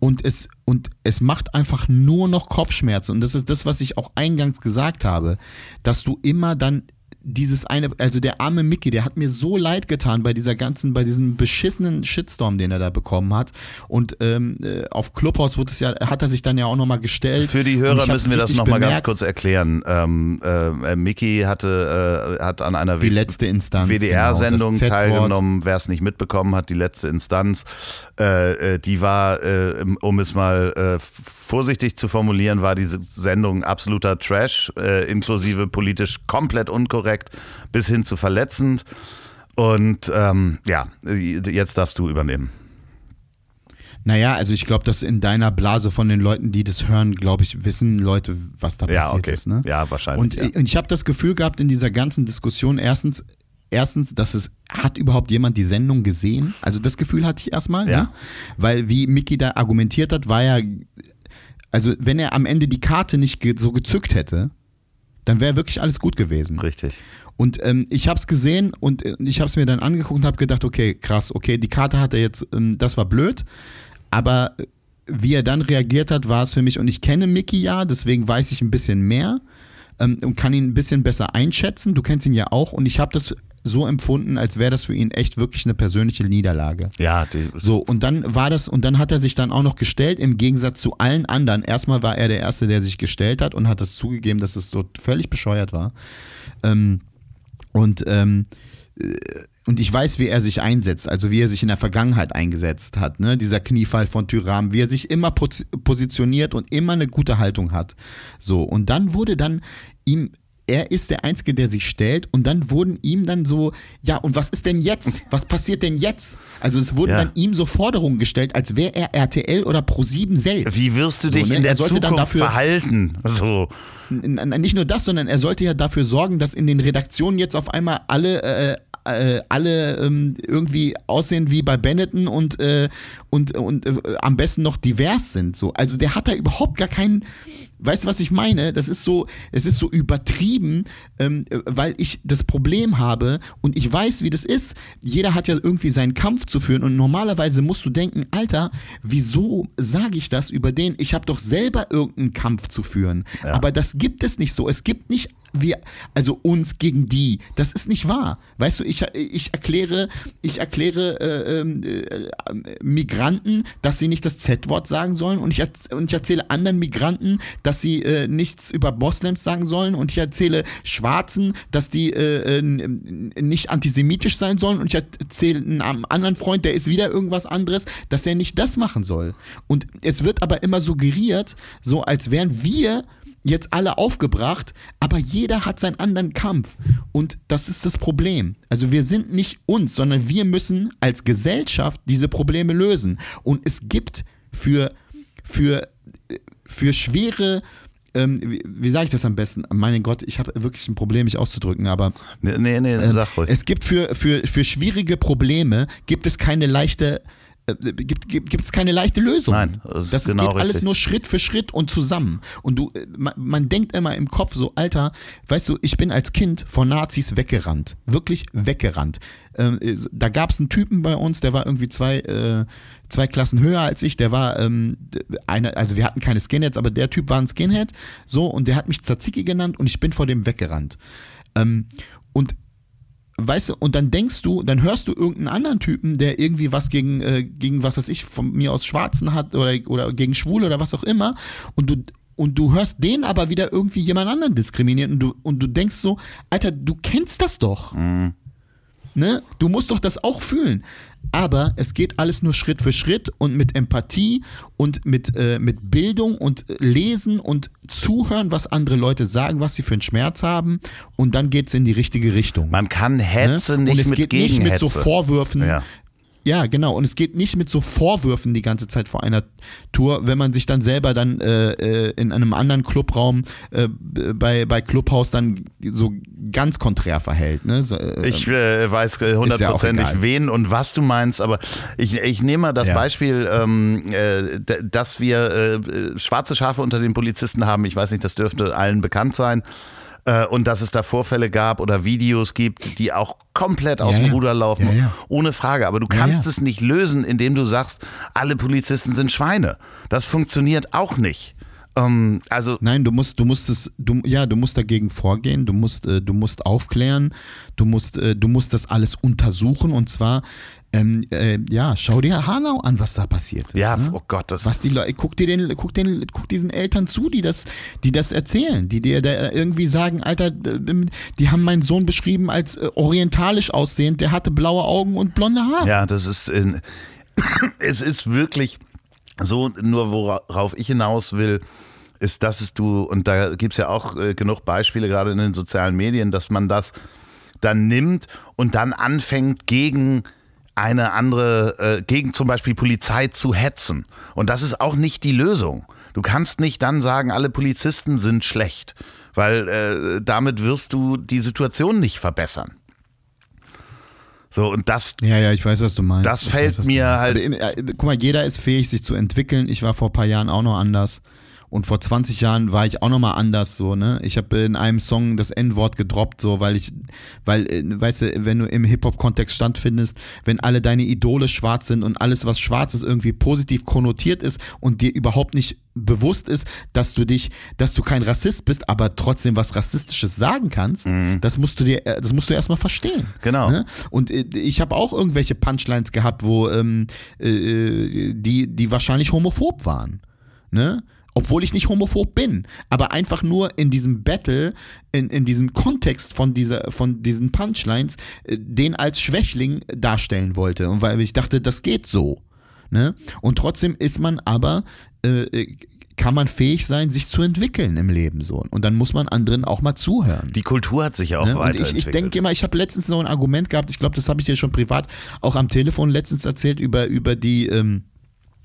und es, und es macht einfach nur noch Kopfschmerzen. Und das ist das, was ich auch eingangs gesagt habe, dass du immer dann dieses eine, also der arme Mickey, der hat mir so leid getan bei dieser ganzen, bei diesem beschissenen Shitstorm, den er da bekommen hat. Und ähm, äh, auf Clubhouse wurde es ja, hat er sich dann ja auch nochmal gestellt. Für die Hörer müssen wir das nochmal ganz kurz erklären. Ähm, äh, Mickey hatte, äh, hat an einer. WDR-Sendung genau, teilgenommen. Wer es nicht mitbekommen hat, die letzte Instanz, äh, äh, die war, äh, um es mal äh, vorsichtig zu formulieren, war diese Sendung absoluter Trash, äh, inklusive politisch komplett unkorrekt bis hin zu verletzend. Und ähm, ja, jetzt darfst du übernehmen. Naja, also ich glaube, dass in deiner Blase von den Leuten, die das hören, glaube ich, wissen Leute, was da Ja, passiert okay. ist. Ne? Ja, wahrscheinlich. Und, ja. und ich habe das Gefühl gehabt in dieser ganzen Diskussion, erstens, erstens, dass es, hat überhaupt jemand die Sendung gesehen? Also das Gefühl hatte ich erstmal, Ja. ne? Weil wie Mickey da argumentiert hat, war ja, also wenn er am Ende die Karte nicht ge so gezückt hätte, dann wäre wirklich alles gut gewesen. Richtig. Und ähm, ich habe es gesehen und äh, ich habe es mir dann angeguckt und habe gedacht, okay, krass, okay, die Karte hat er jetzt, ähm, das war blöd, aber äh, wie er dann reagiert hat, war es für mich, und ich kenne Mickey ja, deswegen weiß ich ein bisschen mehr ähm, und kann ihn ein bisschen besser einschätzen. Du kennst ihn ja auch und ich habe das so empfunden, als wäre das für ihn echt wirklich eine persönliche Niederlage. Ja, die, So, und dann war das, und dann hat er sich dann auch noch gestellt, im Gegensatz zu allen anderen. Erstmal war er der Erste, der sich gestellt hat und hat das zugegeben, dass es so völlig bescheuert war. Ähm, und, ähm, äh, und ich weiß, wie er sich einsetzt, also wie er sich in der Vergangenheit eingesetzt hat, ne? dieser Kniefall von Tyram, wie er sich immer posi- positioniert und immer eine gute Haltung hat. So, und dann wurde dann ihm er ist der Einzige, der sich stellt und dann wurden ihm dann so, ja, und was ist denn jetzt? Was passiert denn jetzt? Also es wurden Ja. dann ihm so Forderungen gestellt, als wäre er RTL oder Pro7 selbst. wie wirst du So, dich ne? in der er sollte Zukunft dann dafür, verhalten? So. Nicht nur das, sondern er sollte ja dafür sorgen, dass in den Redaktionen jetzt auf einmal alle äh, äh, alle ähm, irgendwie aussehen wie bei Benetton und äh, und und äh, am besten noch divers sind. So, also der hat da überhaupt gar keinen. Weißt du, was ich meine? Das ist so, es ist so übertrieben, ähm, äh, weil ich das Problem habe und ich weiß, wie das ist. Jeder hat ja irgendwie seinen Kampf zu führen und normalerweise musst du denken, Alter, wieso sage ich das über den? Ich habe doch selber irgendeinen Kampf zu führen. Aber das gibt es nicht so. Es gibt nicht wir, also uns gegen die. Das ist nicht wahr. Weißt du, ich, ich erkläre, ich erkläre äh, ähm, äh, Migranten, dass sie nicht das Z-Wort sagen sollen und ich, und ich erzähle anderen Migranten, dass sie äh, nichts über Moslems sagen sollen und ich erzähle Schwarzen, dass die äh, äh, nicht antisemitisch sein sollen und ich erzähle einem anderen Freund, der ist wieder irgendwas anderes, dass er nicht das machen soll. Und es wird aber immer suggeriert, so als wären wir jetzt alle aufgebracht, aber jeder hat seinen anderen Kampf. Und das ist das Problem. Also wir sind nicht uns, sondern wir müssen als Gesellschaft diese Probleme lösen. Und es gibt für, für, für schwere, ähm, wie, wie sage ich das am besten? Mein Gott, ich habe wirklich ein Problem, mich auszudrücken, aber Nee, nee, nee ähm, sag ruhig. es gibt für, für, für schwierige Probleme gibt es keine leichte äh, gibt, gibt, gibt es keine leichte Lösung. Nein, das ist das genau geht alles richtig. nur Schritt für Schritt und zusammen. Und du, äh, man, man denkt immer im Kopf so, Alter, weißt du, ich bin als Kind vor Nazis weggerannt. Wirklich weggerannt. Ähm, äh, da gab es einen Typen bei uns, der war irgendwie zwei, äh, zwei Klassen höher als ich. Der war ähm, einer, also wir hatten keine Skinheads, aber der Typ war ein Skinhead. So, und der hat mich Tzatziki genannt und ich bin vor dem weggerannt. Ähm, und weißt du, und dann denkst du, dann hörst du irgendeinen anderen Typen, der irgendwie was gegen, äh, gegen was weiß ich, von mir aus Schwarzen hat oder, oder gegen Schwule oder was auch immer und du und du hörst den aber wieder irgendwie jemand anderen diskriminieren und du, und du denkst so, Alter, du kennst das doch. Ne? Du musst doch das auch fühlen. Aber es geht alles nur Schritt für Schritt und mit Empathie und mit, äh, mit Bildung und Lesen und Zuhören, was andere Leute sagen, was sie für einen Schmerz haben. Und dann geht es in die richtige Richtung. Man kann ne? Hetze nicht und es mit geht nicht mit so. Vorwürfen. Ja. Ja, genau. Und es geht nicht mit so Vorwürfen die ganze Zeit vor einer Tour, wenn man sich dann selber dann äh, äh, in einem anderen Clubraum äh, bei, bei Clubhouse dann so ganz konträr verhält. Ne? So, äh, Ich äh, weiß äh, ja hundertprozentig, egal. wen und was du meinst, aber ich, ich nehme mal das Ja. Beispiel, ähm, äh, dass wir schwarze Schafe unter den Polizisten haben. Ich weiß nicht, das dürfte allen bekannt sein. Äh, und dass es da Vorfälle gab oder Videos gibt, die auch komplett aus Ja, dem ja. Ruder laufen. Ja. Ohne Frage. Aber du kannst es nicht lösen, indem du sagst, alle Polizisten sind Schweine. Das funktioniert auch nicht. Ähm, also Nein, du musst, du musst es, du, ja, du musst dagegen vorgehen, du musst, äh, du musst aufklären, du musst, äh, du musst das alles untersuchen und zwar, ähm, äh, ja, schau dir Hanau an, was da passiert ist. ja, ne? oh Gott, das Was die Leute, guck dir den, guck den, guck diesen Eltern zu, die das, die das erzählen, die dir da irgendwie sagen, Alter, äh, die haben meinen Sohn beschrieben als äh, orientalisch aussehend, der hatte blaue Augen und blonde Haare. Ja, das ist, in, es ist wirklich so, nur worauf ich hinaus will, ist, dass es du, und da gibt es ja auch äh, genug Beispiele, gerade in den sozialen Medien, dass man das dann nimmt und dann anfängt gegen eine andere, äh, gegen zum Beispiel Polizei zu hetzen. Und das ist auch nicht die Lösung. Du kannst nicht dann sagen, alle Polizisten sind schlecht, weil äh, damit wirst du die Situation nicht verbessern. So, und das Ja, ja, ich weiß, was du meinst. Das Ich fällt weiß, mir halt- Aber, äh, guck mal, jeder ist fähig, sich zu entwickeln. Ich war vor ein paar Jahren auch noch anders. Und vor 20 Jahren war ich auch noch mal anders so, ne? Ich habe in einem Song das N-Wort gedroppt, so, weil ich, weil, äh, weißt du, wenn du im Hip-Hop-Kontext standfindest, wenn alle deine Idole schwarz sind und alles, was schwarz ist, irgendwie positiv konnotiert ist und dir überhaupt nicht bewusst ist, dass du dich, dass du kein Rassist bist, aber trotzdem was Rassistisches sagen kannst, das musst du dir, äh, das musst du erstmal verstehen. Genau. Ne? Und äh, ich habe auch irgendwelche Punchlines gehabt, wo ähm, äh, die, die wahrscheinlich homophob waren. Ne? Obwohl ich nicht homophob bin, aber einfach nur in diesem Battle, in, in diesem Kontext von, dieser, von diesen Punchlines, äh, den als Schwächling darstellen wollte. Und weil ich dachte, das geht so. Ne? Und trotzdem ist man aber, äh, äh, kann man fähig sein, sich zu entwickeln im Leben so. Und dann muss man anderen auch mal zuhören. Die Kultur hat sich ja auch Ne? Und ich, weiterentwickelt. ich denke immer, ich habe letztens noch ein Argument gehabt, ich glaube, das habe ich dir schon privat auch am Telefon letztens erzählt über, über die, ähm,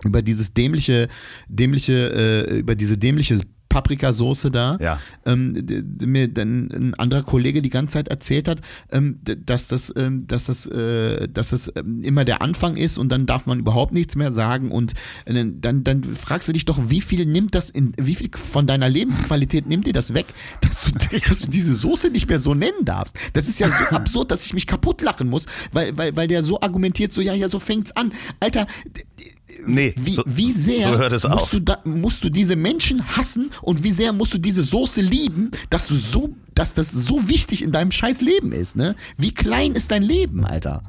über dieses dämliche, dämliche, äh, über diese dämliche Paprikasoße da, Ja. ähm, mir dann ein anderer Kollege die ganze Zeit erzählt hat, ähm, dass das, ähm, dass das, äh, dass das ähm, immer der Anfang ist und dann darf man überhaupt nichts mehr sagen und äh, dann, dann fragst du dich doch, wie viel nimmt das in, wie viel von deiner Lebensqualität nimmt dir das weg, dass du, dass du diese Soße nicht mehr so nennen darfst. Das ist ja so absurd, dass ich mich kaputt lachen muss, weil, weil, weil der so argumentiert, so ja, ja, so fängt's an. Alter, nee, wie, so, wie sehr so musst. Du da, musst du diese Menschen hassen und wie sehr musst du diese Soße lieben, dass du so, dass das so wichtig in deinem scheiß Leben ist, ne? Wie klein ist dein Leben, Alter?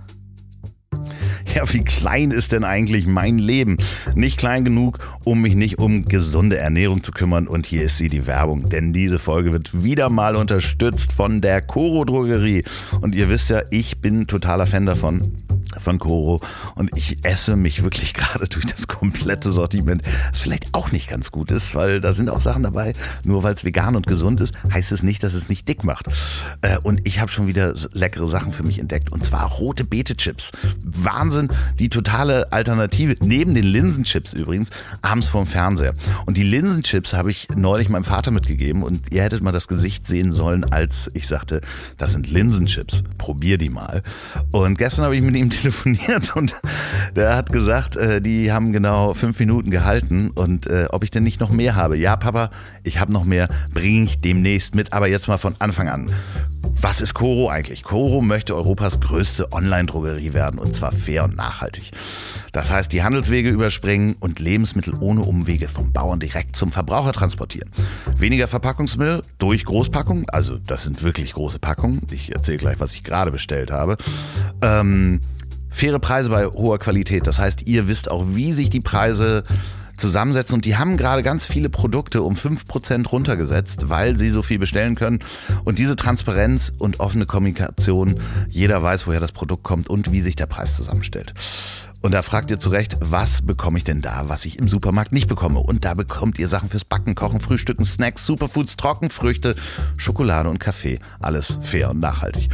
Ja, wie klein ist denn eigentlich mein Leben? Nicht klein genug, um mich nicht um gesunde Ernährung zu kümmern. Und hier ist sie, die Werbung. Denn diese Folge wird wieder mal unterstützt von der Coro Drogerie. Und ihr wisst ja, ich bin totaler Fan davon. Von Coro und ich esse mich wirklich gerade durch das komplette Sortiment, was vielleicht auch nicht ganz gut ist, weil da sind auch Sachen dabei, nur weil es vegan und gesund ist, heißt es nicht, dass es nicht dick macht. Äh, Und ich habe schon wieder leckere Sachen für mich entdeckt und zwar rote Beete-Chips. Wahnsinn, die totale Alternative, neben den Linsenchips übrigens, abends vorm Fernseher. Und die Linsenchips habe ich neulich meinem Vater mitgegeben und ihr hättet mal das Gesicht sehen sollen, als ich sagte, das sind Linsenchips, probier die mal. Und gestern habe ich mit ihm telefoniert und der hat gesagt, äh, die haben genau fünf Minuten gehalten und äh, ob ich denn nicht noch mehr habe. Ja, Papa, ich habe noch mehr, bringe ich demnächst mit, aber jetzt mal von Anfang an. Was ist Coro eigentlich? Coro möchte Europas größte Online-Drogerie werden und zwar fair und nachhaltig. Das heißt, die Handelswege überspringen und Lebensmittel ohne Umwege vom Bauern direkt zum Verbraucher transportieren. Weniger Verpackungsmüll durch Großpackungen, also das sind wirklich große Packungen. Ich erzähle gleich, was ich gerade bestellt habe. Ähm, faire Preise bei hoher Qualität. Das heißt, ihr wisst auch, wie sich die Preise zusammensetzen und die haben gerade ganz viele Produkte um 5% runtergesetzt, weil sie so viel bestellen können. Und diese Transparenz und offene Kommunikation, jeder weiß, woher das Produkt kommt und wie sich der Preis zusammenstellt. Und da fragt ihr zu Recht, was bekomme ich denn da, was ich im Supermarkt nicht bekomme? Und da bekommt ihr Sachen fürs Backen, Kochen, Frühstücken, Snacks, Superfoods, Trockenfrüchte, Schokolade und Kaffee. Alles fair und nachhaltig.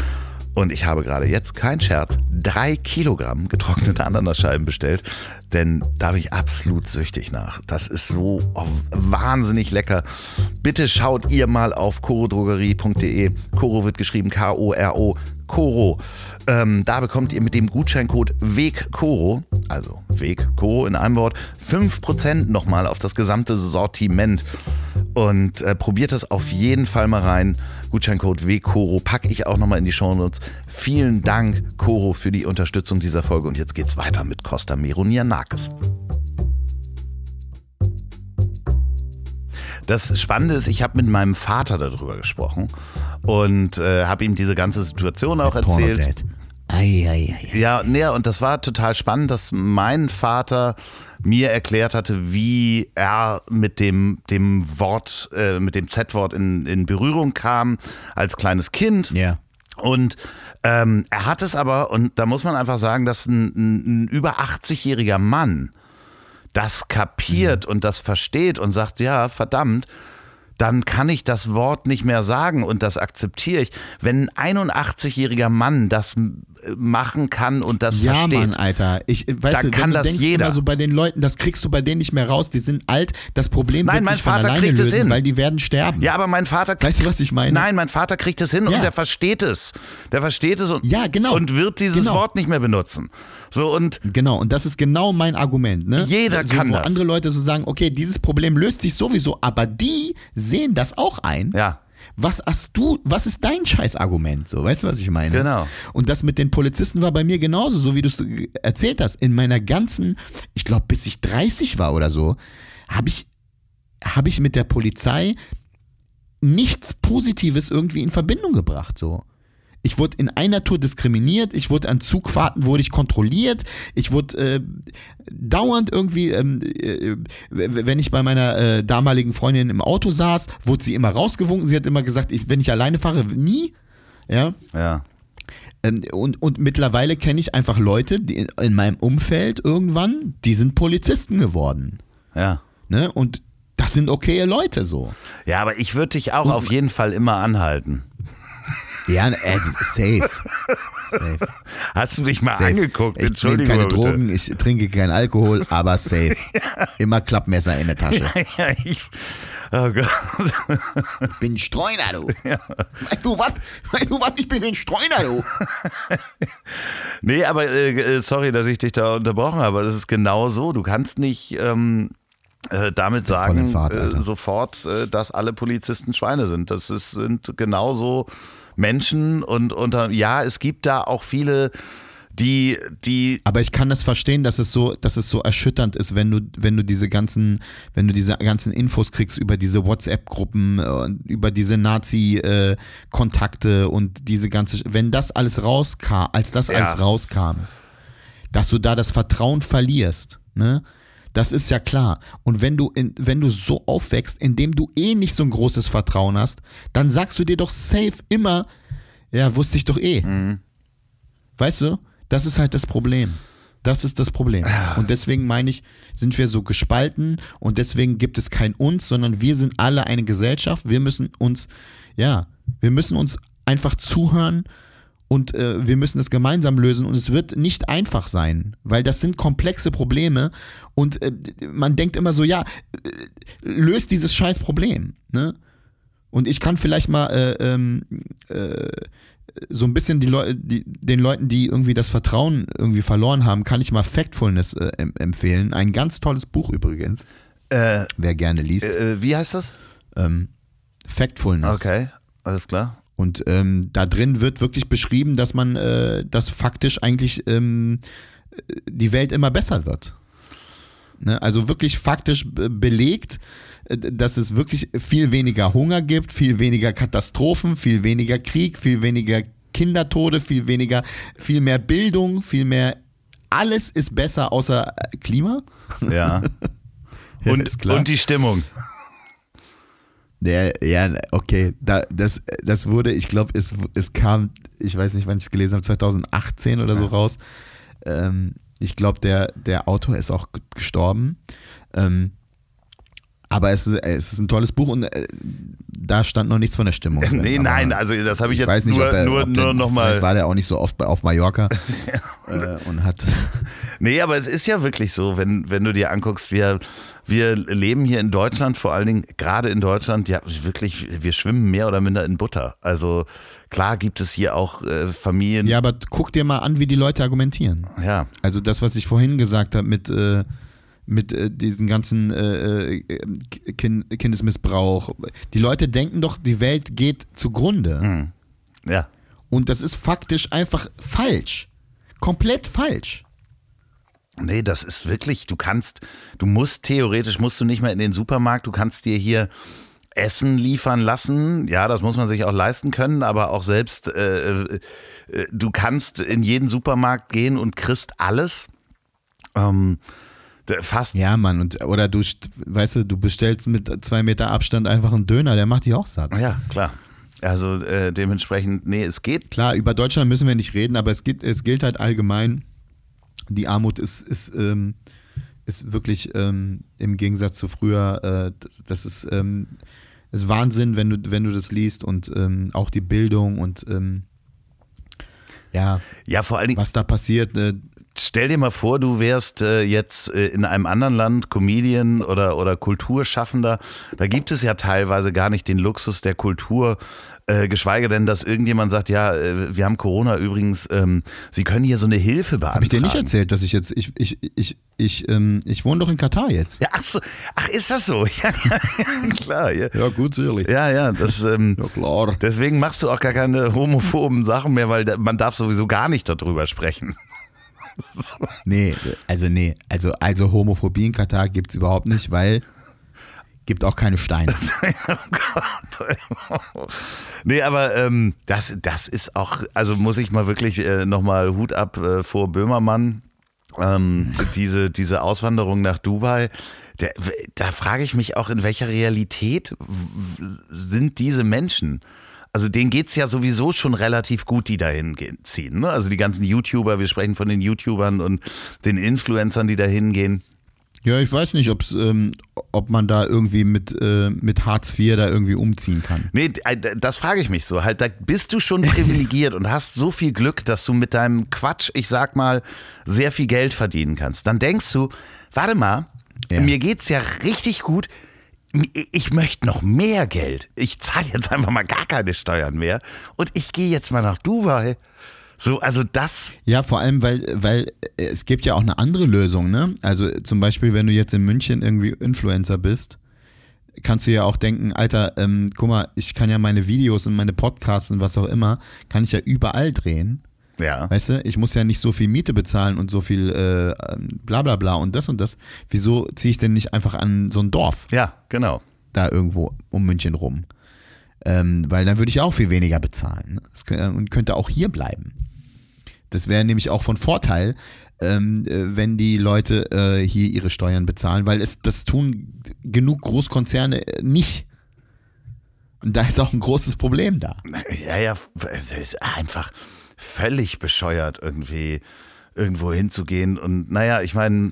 Und ich habe gerade jetzt, kein Scherz, drei Kilogramm getrocknete Ananasscheiben bestellt, denn da bin ich absolut süchtig nach. Das ist so oh, wahnsinnig lecker. Bitte schaut ihr mal auf korodrogerie.de. Koro wird geschrieben K-O-R-O. Koro. Ähm, da bekommt ihr mit dem Gutscheincode WEGKORO, also WEGKORO in einem Wort, 5% nochmal auf das gesamte Sortiment. Und äh, probiert das auf jeden Fall mal rein. Gutscheincode WKORO packe ich auch nochmal in die Shownotes. Vielen Dank, Koro, für die Unterstützung dieser Folge. Und jetzt geht's weiter mit Costa Meronianakis. Das Spannende ist, ich habe mit meinem Vater darüber gesprochen und äh, habe ihm diese ganze Situation auch erzählt. Ei, ei, ei. Ja, nee, und das war total spannend, dass mein Vater mir erklärt hatte, wie er mit dem, dem Wort, äh, mit dem Z-Wort in, in Berührung kam als kleines Kind. Ja. Und ähm, er hat es aber, und da muss man einfach sagen, dass ein, ein, ein über 80-jähriger Mann das kapiert und das versteht und sagt, ja, verdammt, dann kann ich das Wort nicht mehr sagen und das akzeptiere ich. Wenn ein 81-jähriger Mann das machen kann und das Ja, versteht. Mann, Alter. Ich, äh, weißt Da du, kann du das denkst jeder. immer so bei den Leuten, das kriegst du bei denen nicht mehr raus. Die sind alt. Das Problem Nein, wird mein sich von Vater alleine kriegt es lösen, hin. weil die werden sterben. Ja, aber mein Vater Weißt du, was ich meine? Nein, mein Vater kriegt es hin und Ja. der versteht es. Der versteht es und, Ja, genau. und wird dieses Genau. Wort nicht mehr benutzen. So und Genau, und das ist genau mein Argument. Ne? Jeder so, kann wo das. andere Leute so sagen, okay, dieses Problem löst sich sowieso, aber die sehen das auch ein. ja, Was hast du, was ist dein Scheißargument? So, weißt du, was ich meine? Genau. Und das mit den Polizisten war bei mir genauso, so wie du es erzählt hast. In meiner ganzen, ich glaube, bis ich 30 war oder so, habe ich, habe ich mit der Polizei nichts Positives irgendwie in Verbindung gebracht. So. Ich wurde in einer Tour diskriminiert, ich wurde an Zugfahrten wurde ich kontrolliert, ich wurde äh, dauernd irgendwie, ähm, äh, wenn ich bei meiner äh, damaligen Freundin im Auto saß, wurde sie immer rausgewunken, sie hat immer gesagt, ich, wenn ich alleine fahre, nie. Ja. ja. Ähm, und, und mittlerweile kenne ich einfach Leute, die in, in meinem Umfeld irgendwann, die sind Polizisten geworden. Ja. Ne? Und das sind okaye Leute so. Ja, aber ich würde dich auch auf jeden Fall immer anhalten. Ja, äh, safe. safe. Hast du dich mal safe. angeguckt? Ich nehme keine bitte. Drogen, ich trinke keinen Alkohol, aber safe. Immer Klappmesser in der Tasche. Ja, ich, oh Gott. Ich bin Streuner, du. Weißt du was? Weißt du was? Ich bin ein Streuner, du. Nee, aber äh, äh, sorry, dass ich dich da unterbrochen habe. aber Das ist genau so. Du kannst nicht ähm, äh, damit sagen, Fahrt, äh, sofort, äh, dass alle Polizisten Schweine sind. Das ist, sind genauso Menschen und unter, ja, es gibt da auch viele, die, die Aber ich kann das verstehen, dass es so, dass es so erschütternd ist, wenn du, wenn du diese ganzen, wenn du diese ganzen Infos kriegst über diese WhatsApp-Gruppen, äh, über diese Nazi-Kontakte und diese ganze, wenn das alles rauskam, als das Ja. alles rauskam, dass du da das Vertrauen verlierst, ne? Das ist ja klar. Und wenn du, in, wenn du so aufwächst, indem du eh nicht so ein großes Vertrauen hast, dann sagst du dir doch safe immer, ja, wusste ich doch eh. Weißt du? Das ist halt das Problem. Das ist das Problem. Und deswegen meine ich, sind wir so gespalten und deswegen gibt es kein uns, sondern wir sind alle eine Gesellschaft. Wir müssen uns, ja, wir müssen uns einfach zuhören und äh, wir müssen es gemeinsam lösen und es wird nicht einfach sein, weil das sind komplexe Probleme und äh, man denkt immer so, ja, äh, löst dieses scheiß Problem, ne? Und ich kann vielleicht mal äh, ähm, äh, so ein bisschen die Leu die, den Leuten, die irgendwie das Vertrauen irgendwie verloren haben, kann ich mal Factfulness äh, em empfehlen. Ein ganz tolles Buch übrigens, äh, wer gerne liest. äh, wie heißt das? Ähm, Factfulness. Okay, alles klar. Und ähm, da drin wird wirklich beschrieben, dass man, äh, dass faktisch eigentlich ähm, die Welt immer besser wird. Ne? Also wirklich faktisch be- belegt, äh, dass es wirklich viel weniger Hunger gibt, viel weniger Katastrophen, viel weniger Krieg, viel weniger Kindertode, viel weniger, viel mehr Bildung, viel mehr. Alles ist besser außer äh, Klima. Ja. Ja, und, und die Stimmung. Der, ja, okay, da, das, das wurde, ich glaube, es, es kam, ich weiß nicht, wann ich es gelesen habe, 2018 oder so raus. Ähm, ich glaube, der, der Autor ist auch gestorben. Ähm, aber es ist, es ist ein tolles Buch und äh, da stand noch nichts von der Stimmung. drin. Nee, Aber nein, also das habe ich, ich jetzt nicht, nur, er, nur, nur nochmal. War der auch nicht so oft bei, auf Mallorca äh, und hat. Nee, aber es ist ja wirklich so, wenn, wenn du dir anguckst, wir, wir leben hier in Deutschland, vor allen Dingen gerade in Deutschland, ja, wirklich, wir schwimmen mehr oder minder in Butter. Also klar gibt es hier auch äh, Familien. Ja, aber guck dir mal an, wie die Leute argumentieren. ja. Also das, was ich vorhin gesagt habe mit, äh, mit äh, diesen ganzen äh, äh, kind, Kindesmissbrauch. Die Leute denken doch, die Welt geht zugrunde. Hm. Ja. Und das ist faktisch einfach falsch. Komplett falsch. Nee, das ist wirklich, du kannst, du musst theoretisch, musst du nicht mehr in den Supermarkt, du kannst dir hier Essen liefern lassen. Ja, das muss man sich auch leisten können, aber auch selbst, äh, äh, du kannst in jeden Supermarkt gehen und kriegst alles. Ähm, fast. Ja, Mann, und, oder du, weißt du, du bestellst mit zwei Meter Abstand einfach einen Döner, der macht dich auch satt. Ja, klar. Also äh, dementsprechend, nee, es geht. Klar, über Deutschland müssen wir nicht reden, aber es, geht, es gilt halt allgemein, die Armut ist, ist, ähm, ist wirklich ähm, im Gegensatz zu früher, äh, das, das, ist, ähm, ist Wahnsinn, wenn du, wenn du das liest und ähm, auch die Bildung und ähm, ja, ja, vor allen Dingen, was da passiert. Äh, Stell dir mal vor, du wärst äh, jetzt äh, in einem anderen Land Comedian oder, oder Kulturschaffender. Da gibt es ja teilweise gar nicht den Luxus der Kultur, äh, geschweige denn, dass irgendjemand sagt, ja, äh, wir haben Corona übrigens, ähm, Sie können hier so eine Hilfe beantragen. Habe ich dir nicht erzählt, dass ich jetzt, ich, ich, ich, ich, ähm, ich wohne doch in Katar jetzt. Ja, ach so, ach ist das so? Ja, ja klar. Ja. ja, gut, sicherlich. Ja, ja, das, ähm, ja, klar. Deswegen machst du auch gar keine homophoben Sachen mehr, weil man darf sowieso gar nicht darüber sprechen. nee, also nee, also, also Homophobie in Katar gibt es überhaupt nicht, weil gibt auch keine Steine. oh nee, aber ähm, das, das ist auch, also muss ich mal wirklich äh, nochmal Hut ab äh, vor Böhmermann. Ähm, diese, diese Auswanderung nach Dubai, der, da frage ich mich auch, in welcher Realität sind diese Menschen? Also denen geht es ja sowieso schon relativ gut, die dahin ziehen. Ne? Also die ganzen YouTuber, wir sprechen von den YouTubern und den Influencern, die dahin gehen. Ja, ich weiß nicht, ob's, ähm, ob man da irgendwie mit, äh, mit Hartz IV da irgendwie umziehen kann. Nee, äh, das frage ich mich so. Halt, da bist du schon privilegiert und hast so viel Glück, dass du mit deinem Quatsch, ich sag mal, sehr viel Geld verdienen kannst. Dann denkst du, warte mal, ja. mir geht's ja richtig gut ich möchte noch mehr Geld. Ich zahle jetzt einfach mal gar keine Steuern mehr und ich gehe jetzt mal nach Dubai. So, also das. Ja, vor allem, weil, weil es gibt ja auch eine andere Lösung, ne? Also zum Beispiel, wenn du jetzt in München irgendwie Influencer bist, kannst du ja auch denken, Alter, ähm, guck mal, ich kann ja meine Videos und meine Podcasts und was auch immer, kann ich ja überall drehen. Ja. Weißt du, ich muss ja nicht so viel Miete bezahlen und so viel äh, bla bla bla und das und das. Wieso ziehe ich denn nicht einfach an so ein Dorf? Ja, genau. Da irgendwo um München rum. Ähm, weil dann würde ich auch viel weniger bezahlen ne? und könnte auch hier bleiben. Das wäre nämlich auch von Vorteil, ähm, äh, wenn die Leute äh, hier ihre Steuern bezahlen, weil es das tun genug Großkonzerne äh, nicht. Und da ist auch ein großes Problem da. Ja, ja, es ist einfach völlig bescheuert, irgendwie irgendwo hinzugehen. Und naja, ich meine,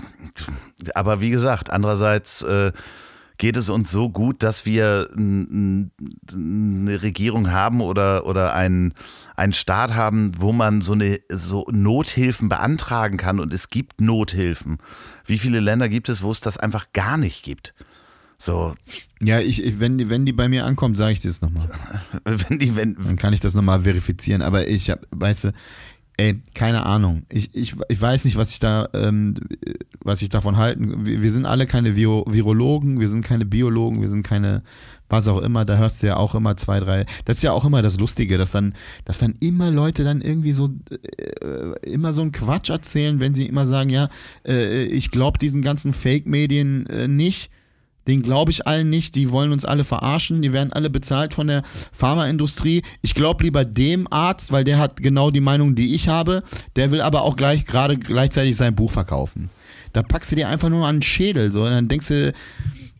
aber wie gesagt, andererseits äh, geht es uns so gut, dass wir eine Regierung haben oder, oder einen, einen Staat haben, wo man so, eine, so Nothilfen beantragen kann und es gibt Nothilfen. Wie viele Länder gibt es, wo es das einfach gar nicht gibt? So. Ja, ich, ich, wenn, die, wenn die bei mir ankommt, sage ich dir das nochmal. wenn die, wenn, Dann kann ich das nochmal verifizieren. Aber ich hab, weißt du, ey, keine Ahnung. Ich, ich, ich weiß nicht, was ich da, ähm, was ich davon halten. Wir, wir sind alle keine Viro Virologen, wir sind keine Biologen, wir sind keine, was auch immer. Da hörst du ja auch immer zwei, drei. Das ist ja auch immer das Lustige, dass dann, dass dann immer Leute dann irgendwie so äh, immer so einen Quatsch erzählen, wenn sie immer sagen, ja, äh, ich glaube diesen ganzen Fake-Medien äh, nicht den glaube ich allen nicht. Die wollen uns alle verarschen. Die werden alle bezahlt von der Pharmaindustrie. Ich glaube lieber dem Arzt, weil der hat genau die Meinung, die ich habe. Der will aber auch gleich gerade gleichzeitig sein Buch verkaufen. Da packst du dir einfach nur an den Schädel. So, und dann denkst du,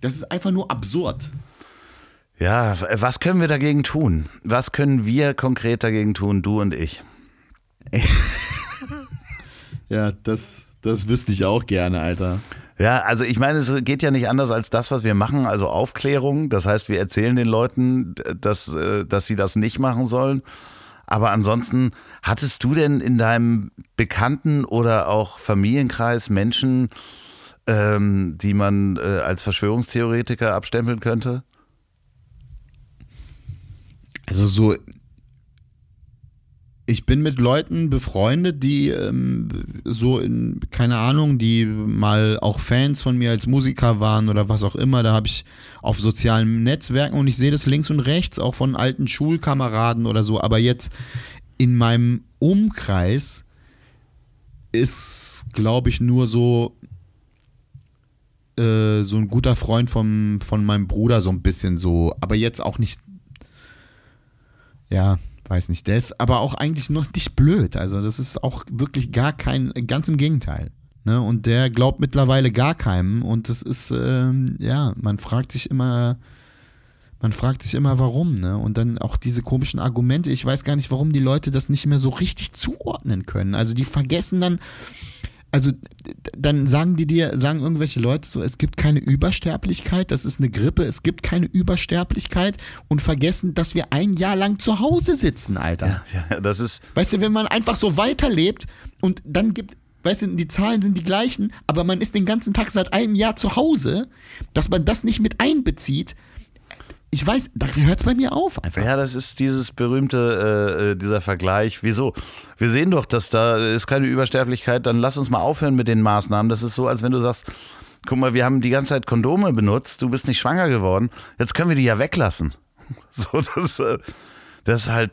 das ist einfach nur absurd. Ja, was können wir dagegen tun? Was können wir konkret dagegen tun, du und ich? ja, das, das wüsste ich auch gerne, Alter. Ja, also ich meine, es geht ja nicht anders als das, was wir machen, also Aufklärung. Das heißt, wir erzählen den Leuten, dass, äh, dass sie das nicht machen sollen. Aber ansonsten, hattest du denn in deinem Bekannten- oder auch Familienkreis Menschen, ähm, die man äh, als Verschwörungstheoretiker abstempeln könnte? Also so ich bin mit Leuten befreundet, die ähm, so in, keine Ahnung, die mal auch Fans von mir als Musiker waren oder was auch immer. Da habe ich auf sozialen Netzwerken und ich sehe das links und rechts, auch von alten Schulkameraden oder so. Aber jetzt in meinem Umkreis ist, glaube ich, nur so äh, so ein guter Freund vom, von meinem Bruder, so ein bisschen so, aber jetzt auch nicht, ja, weiß nicht, der ist aber auch eigentlich noch nicht blöd. Also das ist auch wirklich gar kein, ganz im Gegenteil. Ne? Und der glaubt mittlerweile gar keinem und das ist, ähm, ja, man fragt sich immer, man fragt sich immer, warum, ne? Und dann auch diese komischen Argumente. Ich weiß gar nicht, warum die Leute das nicht mehr so richtig zuordnen können. Also die vergessen dann, also dann sagen die dir, sagen irgendwelche Leute so, es gibt keine Übersterblichkeit, das ist eine Grippe, es gibt keine Übersterblichkeit und vergessen, dass wir ein Jahr lang zu Hause sitzen, Alter. Ja, ja, das ist. Weißt du, wenn man einfach so weiterlebt und dann gibt, weißt du, die Zahlen sind die gleichen, aber man ist den ganzen Tag seit einem Jahr zu Hause, dass man das nicht mit einbezieht, ich weiß, da hört es bei mir auf einfach. Ja, das ist dieses berühmte, äh, äh, dieser Vergleich. Wieso? Wir sehen doch, dass da ist keine Übersterblichkeit, dann lass uns mal aufhören mit den Maßnahmen. Das ist so, als wenn du sagst, guck mal, wir haben die ganze Zeit Kondome benutzt, du bist nicht schwanger geworden, jetzt können wir die ja weglassen. So, das, äh, das ist halt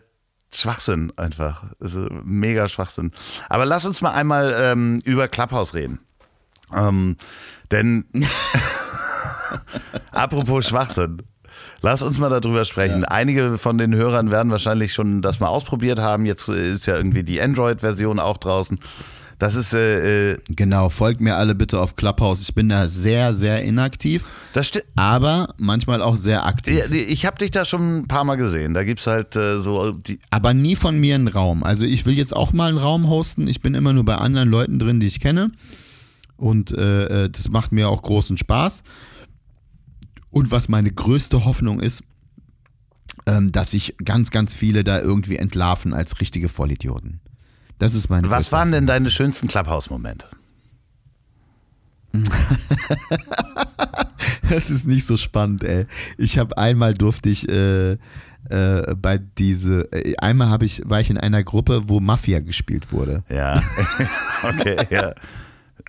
Schwachsinn einfach. Das ist mega Schwachsinn. Aber lass uns mal einmal ähm, über Clubhouse reden. Ähm, denn apropos Schwachsinn. Lass uns mal darüber sprechen. Ja. Einige von den Hörern werden wahrscheinlich schon das mal ausprobiert haben. Jetzt ist ja irgendwie die Android-Version auch draußen. Das ist. Äh, äh genau, folgt mir alle bitte auf Clubhouse. Ich bin da sehr, sehr inaktiv. Das stimmt. Aber manchmal auch sehr aktiv. Ich habe dich da schon ein paar Mal gesehen. Da gibt es halt äh, so. Die aber nie von mir einen Raum. Also ich will jetzt auch mal einen Raum hosten. Ich bin immer nur bei anderen Leuten drin, die ich kenne. Und äh, äh das macht mir auch großen Spaß. Und was meine größte Hoffnung ist, ähm, dass sich ganz, ganz viele da irgendwie entlarven als richtige Vollidioten. Das ist meine Was waren denn deine schönsten Clubhouse-Momente? das ist nicht so spannend, ey. Ich habe einmal durfte ich äh, äh, bei diese, äh, einmal habe ich, war ich in einer Gruppe, wo Mafia gespielt wurde. Ja. okay, ja.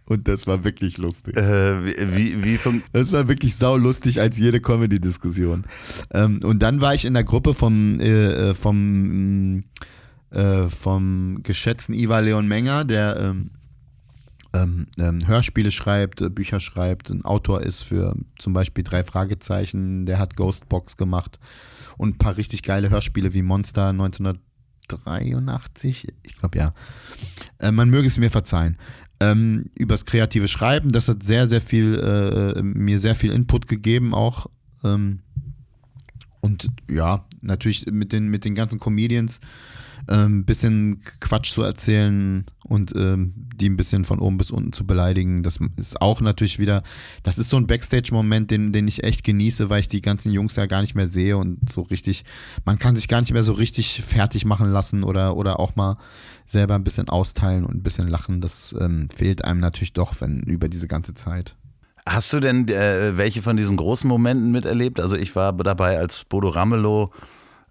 Und das war wirklich lustig. Äh, wie, wie, wie das war wirklich saulustig als jede Comedy-Diskussion. Ähm, und dann war ich in der Gruppe vom, äh, äh vom, äh, vom geschätzten Iva Leon Menger, der ähm, ähm, ähm, Hörspiele schreibt, äh, Bücher schreibt, ein Autor ist für zum Beispiel drei Fragezeichen, der hat Ghostbox gemacht und ein paar richtig geile Hörspiele wie Monster 1983, ich glaube ja. Äh, man möge es mir verzeihen ähm, übers kreative Schreiben. Das hat sehr, sehr viel, äh, mir sehr viel Input gegeben auch. Ähm, und ja, natürlich mit den, mit den ganzen Comedians ein ähm, bisschen Quatsch zu erzählen und ähm, die ein bisschen von oben bis unten zu beleidigen. Das ist auch natürlich wieder, das ist so ein Backstage-Moment, den, den ich echt genieße, weil ich die ganzen Jungs ja gar nicht mehr sehe und so richtig, man kann sich gar nicht mehr so richtig fertig machen lassen oder, oder auch mal selber ein bisschen austeilen und ein bisschen lachen. Das ähm, fehlt einem natürlich doch, wenn über diese ganze Zeit. Hast du denn äh, welche von diesen großen Momenten miterlebt? Also ich war dabei, als Bodo Ramelow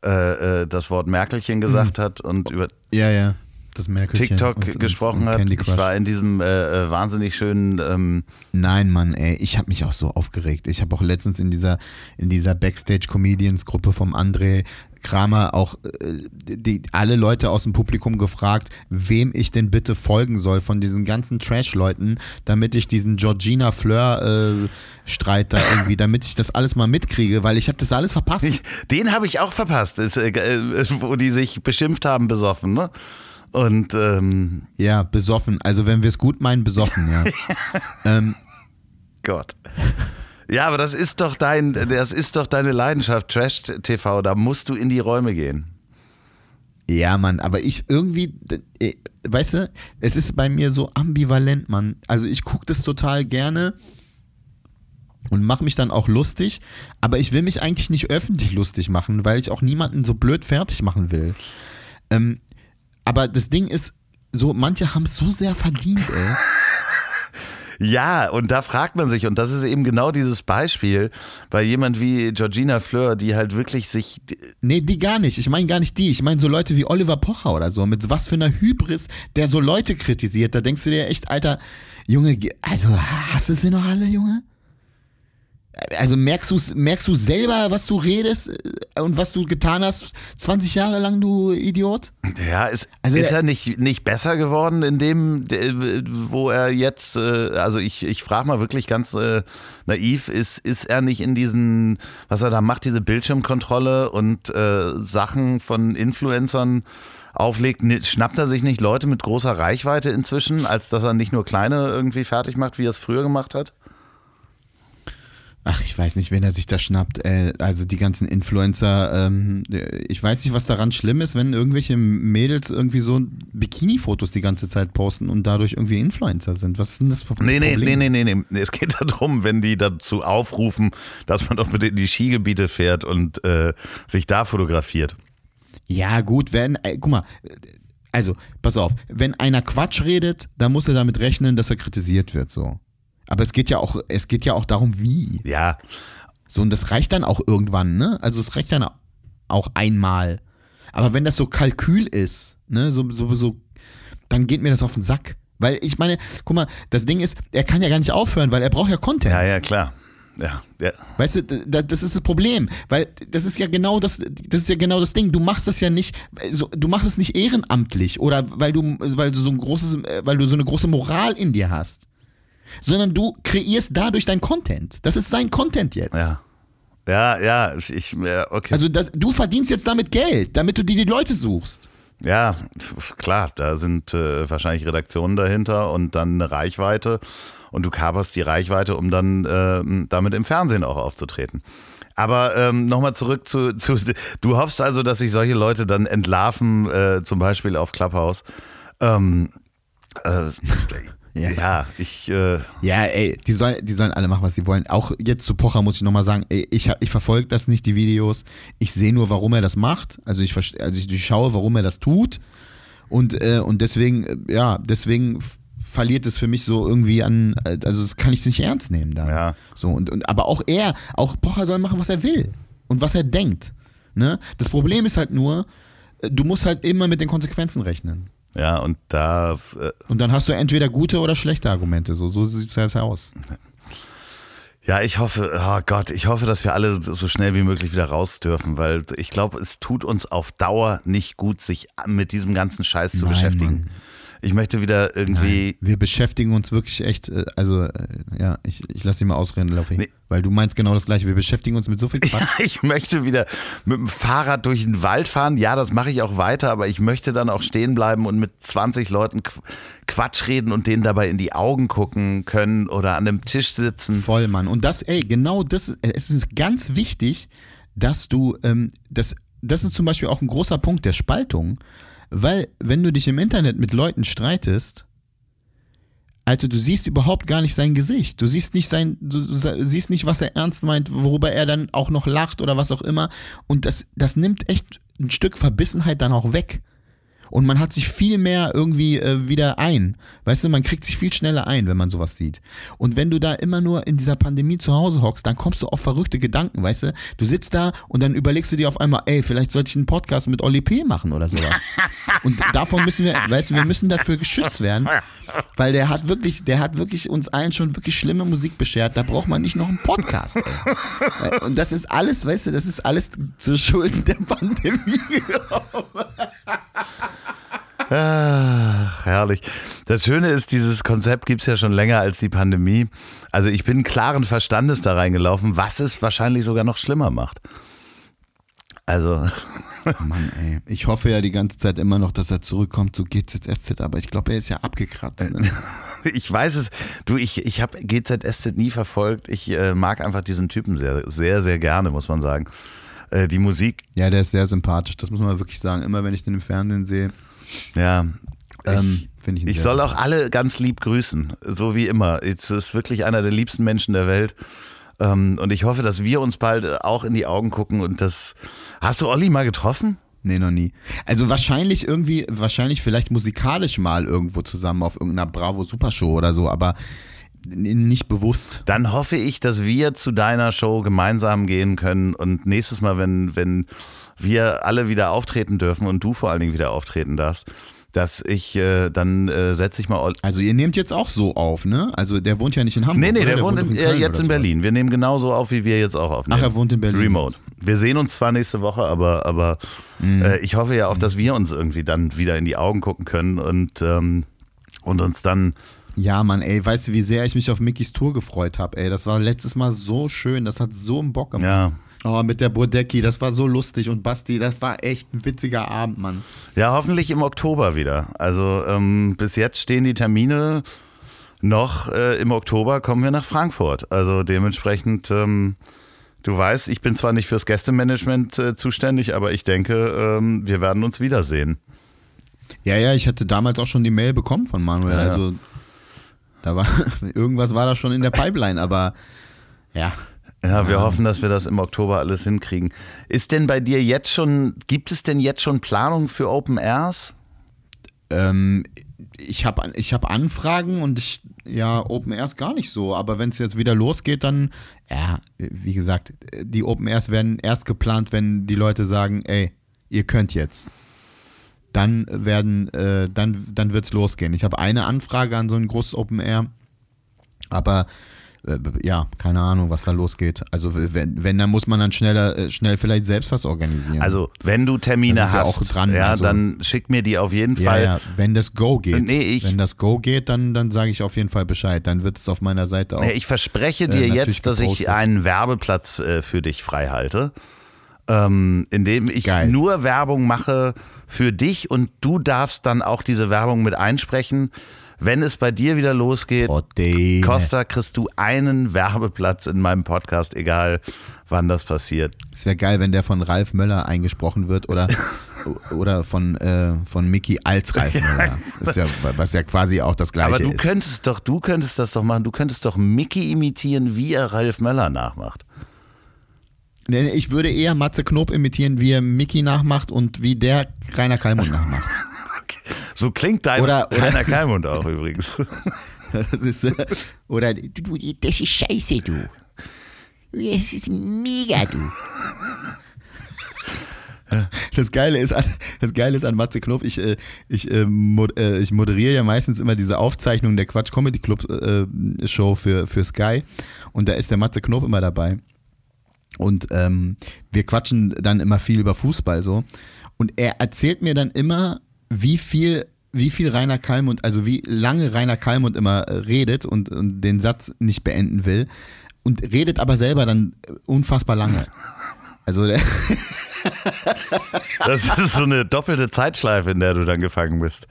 äh, äh, das Wort Merkelchen gesagt mhm. hat und über ja, ja, das Merkelchen TikTok gesprochen und, und hat. Ich war in diesem äh, äh, wahnsinnig schönen. Ähm Nein, Mann, ey, ich habe mich auch so aufgeregt. Ich habe auch letztens in dieser in dieser Backstage Comedians Gruppe vom André Kramer auch äh, die, alle Leute aus dem Publikum gefragt, wem ich denn bitte folgen soll von diesen ganzen Trash-Leuten, damit ich diesen Georgina Fleur-Streit äh, da irgendwie, damit ich das alles mal mitkriege, weil ich habe das alles verpasst. Ich, den habe ich auch verpasst, ist, äh, äh, wo die sich beschimpft haben, besoffen, ne? Und ähm ja, besoffen. Also wenn wir es gut meinen, besoffen, ja. ähm, Gott. Ja, aber das ist doch dein, das ist doch deine Leidenschaft, Trash TV. Da musst du in die Räume gehen. Ja, Mann, aber ich irgendwie, äh, weißt du, es ist bei mir so ambivalent, Mann. Also ich gucke das total gerne und mache mich dann auch lustig, aber ich will mich eigentlich nicht öffentlich lustig machen, weil ich auch niemanden so blöd fertig machen will. Ähm, aber das Ding ist, so manche haben es so sehr verdient, ey. Ja, und da fragt man sich, und das ist eben genau dieses Beispiel, bei jemand wie Georgina Fleur, die halt wirklich sich. Nee, die gar nicht. Ich meine gar nicht die. Ich meine so Leute wie Oliver Pocher oder so, mit was für einer Hybris, der so Leute kritisiert. Da denkst du dir echt, Alter, Junge, also hast du sie noch alle, Junge? Also merkst du merkst du selber, was du redest äh, und was du getan hast 20 Jahre lang, du Idiot? Ja, ist, Also ist er nicht, nicht besser geworden in dem, de- wo er jetzt, äh, also ich, ich frage mal wirklich ganz äh, naiv, ist, ist er nicht in diesen, was er da macht, diese Bildschirmkontrolle und äh, Sachen von Influencern auflegt, schnappt er sich nicht Leute mit großer Reichweite inzwischen, als dass er nicht nur kleine irgendwie fertig macht, wie er es früher gemacht hat? Ach, ich weiß nicht, wen er sich da schnappt. Äh, also die ganzen Influencer. Ähm, ich weiß nicht, was daran schlimm ist, wenn irgendwelche Mädels irgendwie so Bikini-Fotos die ganze Zeit posten und dadurch irgendwie Influencer sind. Was ist denn das für ein Nee, nee, Problem? nee, nee, nee, nee. Es geht darum, wenn die dazu aufrufen, dass man doch bitte in die Skigebiete fährt und äh, sich da fotografiert. Ja, gut, wenn, äh, guck mal, also, pass auf, wenn einer Quatsch redet, dann muss er damit rechnen, dass er kritisiert wird, so. Aber es geht ja auch, es geht ja auch darum, wie. Ja, So, und das reicht dann auch irgendwann, ne? Also es reicht dann auch einmal. Aber wenn das so Kalkül ist, ne, so, so, so, dann geht mir das auf den Sack. Weil ich meine, guck mal, das Ding ist, er kann ja gar nicht aufhören, weil er braucht ja Content. ja, ja, klar. Ja, ja. Weißt du, da- das ist das Problem, weil das ist ja genau das, das ist ja genau das Ding. Du machst das ja nicht, so, du machst es nicht ehrenamtlich oder weil du, weil du so ein großes, weil du so eine große Moral in dir hast, sondern du kreierst dadurch dein Content. Das ist sein Content jetzt. Ja, ja, ja ich, okay. Also das, du verdienst jetzt damit Geld, damit du dir die Leute suchst. ja, klar, da sind äh, wahrscheinlich Redaktionen dahinter und dann eine Reichweite und du kaperst die Reichweite, um dann ähm, damit im Fernsehen auch aufzutreten. Aber ähm, nochmal zurück zu, zu, du hoffst also, dass sich solche Leute dann entlarven, äh, zum Beispiel auf Clubhouse. Ähm, äh, Ja. ja. ich, äh, Ja, ey, die sollen, die sollen alle machen, was sie wollen. Auch jetzt zu Pocher muss ich nochmal sagen, ey, ich, ich verfolge das nicht, die Videos. Ich sehe nur, warum er das macht. Also ich, also ich, ich schaue, warum er das tut. Und, äh, und deswegen, ja, deswegen verliert es für mich so irgendwie an, äh, also das kann ich nicht ernst nehmen dann. Ja. So, und, und, aber auch er, auch Pocher soll machen, was er will. Und was er denkt. Ne? Das Problem ist halt nur, äh, du musst halt immer mit den Konsequenzen rechnen. Ja, und da, äh, Und dann hast du entweder gute oder schlechte Argumente. So, so sieht es halt aus. Ja, ich hoffe, oh Gott, ich hoffe, dass wir alle so schnell wie möglich wieder raus dürfen, weil ich glaube, es tut uns auf Dauer nicht gut, sich mit diesem ganzen Scheiß zu Nein, beschäftigen. Mann. Ich möchte wieder irgendwie. Wir beschäftigen uns wirklich echt, äh, also äh, ja, ich, ich lasse dich mal ausreden, Laufi. Nee. Weil du meinst genau das gleiche. Wir beschäftigen uns mit so viel Ja, Quatsch. ich möchte wieder mit dem Fahrrad durch den Wald fahren. Ja, das mache ich auch weiter, aber ich möchte dann auch stehen bleiben und mit 20 Leuten Qu- Quatsch reden und denen dabei in die Augen gucken können oder an einem Tisch sitzen. Voll, Mann. Und das, ey, genau das, äh, es ist ganz wichtig, dass du, ähm, das, das ist zum Beispiel auch ein großer Punkt der Spaltung, weil wenn du dich im Internet mit Leuten streitest, Alter, du siehst überhaupt gar nicht sein Gesicht. Du siehst nicht sein, du siehst nicht, was er ernst meint, worüber er dann auch noch lacht oder was auch immer. Und das, das nimmt echt ein Stück Verbissenheit dann auch weg. Und man hat sich viel mehr irgendwie äh, wieder ein. Weißt du, man kriegt sich viel schneller ein, wenn man sowas sieht. Und wenn du da immer nur in dieser Pandemie zu Hause hockst, dann kommst du auf verrückte Gedanken, weißt du? Du sitzt da und dann überlegst du dir auf einmal, ey, vielleicht sollte ich einen Podcast mit Oli P. machen oder sowas. Und davon müssen wir, weißt du, wir müssen dafür geschützt werden, weil der hat wirklich, der hat wirklich uns allen schon wirklich schlimme Musik beschert. Da braucht man nicht noch einen Podcast, ey. Und das ist alles, weißt du, das ist alles zu Schulden der Pandemie. Ach, herrlich. Das Schöne ist, dieses Konzept gibt es ja schon länger als die Pandemie. Also ich bin klaren Verstandes da reingelaufen, was es wahrscheinlich sogar noch schlimmer macht. Also, Mann, ey. Ich hoffe ja die ganze Zeit immer noch, dass er zurückkommt zu GZSZ, aber ich glaube, er ist ja abgekratzt. Ne? ich weiß es, du, ich, ich habe GZSZ nie verfolgt. Ich äh, mag einfach diesen Typen sehr, sehr, sehr gerne, muss man sagen. Äh, die Musik, Ja, der ist sehr sympathisch, das muss man wirklich sagen. Immer wenn ich den im Fernsehen sehe, ja. ähm, finde ich Ich sehr soll auch alle ganz lieb grüßen, so wie immer. Es ist wirklich einer der liebsten Menschen der Welt. Ähm, und ich hoffe, dass wir uns bald auch in die Augen gucken und das. Hast du Olli mal getroffen? Nee, noch nie. Also wahrscheinlich irgendwie, wahrscheinlich vielleicht musikalisch mal irgendwo zusammen auf irgendeiner Bravo Supershow oder so, aber nicht bewusst. Dann hoffe ich, dass wir zu deiner Show gemeinsam gehen können und nächstes Mal, wenn, wenn wir alle wieder auftreten dürfen und du vor allen Dingen wieder auftreten darfst, dass ich äh, dann äh, setze ich mal. Also ihr nehmt jetzt auch so auf, ne? Also der wohnt ja nicht in Hamburg. Nee, nee, oder? der, wohnt in, doch äh, Köln jetzt in. Berlin. Wir nehmen genauso auf, wie wir jetzt auch aufnehmen. Ach, er wohnt in Berlin Remote. Wir sehen uns zwar nächste Woche, aber, aber Mhm. äh, ich hoffe ja auch, dass wir uns irgendwie dann wieder in die Augen gucken können und, ähm, und uns dann. Ja, Mann, ey, weißt du, wie sehr ich mich auf Mickys Tour gefreut habe, ey. Das war letztes Mal so schön, das hat so einen Bock gemacht. Ja, Oh, mit der Bodecki, das war so lustig und Basti, das war echt ein witziger Abend, Mann. ja hoffentlich im Oktober wieder. Also ähm, bis jetzt stehen die Termine noch. Äh, Im Oktober kommen wir nach Frankfurt. Also dementsprechend. Ähm, Du weißt, ich bin zwar nicht fürs Gästemanagement äh, zuständig, aber ich denke, ähm, wir werden uns wiedersehen. Ja, ja, ich hatte damals auch schon die Mail bekommen von Manuel. Ja, ja. Also da war irgendwas war da schon in der Pipeline, aber ja. Ja, wir hoffen, dass wir das im Oktober alles hinkriegen. Ist denn bei dir jetzt schon, gibt es denn jetzt schon Planungen für Open Airs? Ähm, ich habe ich hab Anfragen und ich, ja, Open Airs gar nicht so. Aber wenn es jetzt wieder losgeht, dann, ja, wie gesagt, die Open Airs werden erst geplant, wenn die Leute sagen, ey, ihr könnt jetzt. Dann werden, äh, dann, dann wird's losgehen. Ich habe eine Anfrage an so ein großes Open Air, aber äh, ja, keine Ahnung, was da losgeht. Also wenn, wenn dann muss man dann schneller, äh, schnell vielleicht selbst was organisieren. Also, wenn du Termine hast, dran, ja, also- dann schick mir die auf jeden Ja, Fall. ja, wenn das Go geht. Nee, ich- wenn das Go geht, dann, dann sage ich auf jeden Fall Bescheid. Dann wird es auf meiner Seite auch. Nee, Ich verspreche dir äh, jetzt, dass ich gepostet. einen Werbeplatz äh, für dich frei halte, ähm, indem ich Geil. nur Werbung mache für dich und du darfst dann auch diese Werbung mit einsprechen. Wenn es bei dir wieder losgeht, Dave. Costa, kriegst du einen Werbeplatz in meinem Podcast, egal wann das passiert. Es wäre geil, wenn der von Ralf Möller eingesprochen wird oder, oder von, äh, von Mickey als Ralf Möller. Ist ja, was ja quasi auch das Gleiche Aber du ist. könntest doch, du könntest das doch machen, du könntest doch Mickey imitieren, wie er Ralf Möller nachmacht. Ich würde eher Matze Knob imitieren, wie er Mickey nachmacht und wie der Rainer Kallmund nachmacht. So klingt dein Oder- oder- Rainer Kalmund auch übrigens. Das ist, äh, oder du, das ist scheiße, du. Das ist mega, du. Das Geile ist an, das Geile ist an Matze Knob, ich, äh, ich, äh, ich moderiere ja meistens immer diese Aufzeichnung der Quatsch Comedy Club Show für, für Sky und da ist der Matze Knob immer dabei. Und ähm, wir quatschen dann immer viel über Fußball so. Und er erzählt mir dann immer, wie viel, wie viel Rainer Kallmund, also wie lange Rainer Kallmund immer äh, redet und, und den Satz nicht beenden will. Und redet aber selber dann äh, unfassbar lange. Also der, Das ist so eine doppelte Zeitschleife, in der du dann gefangen bist.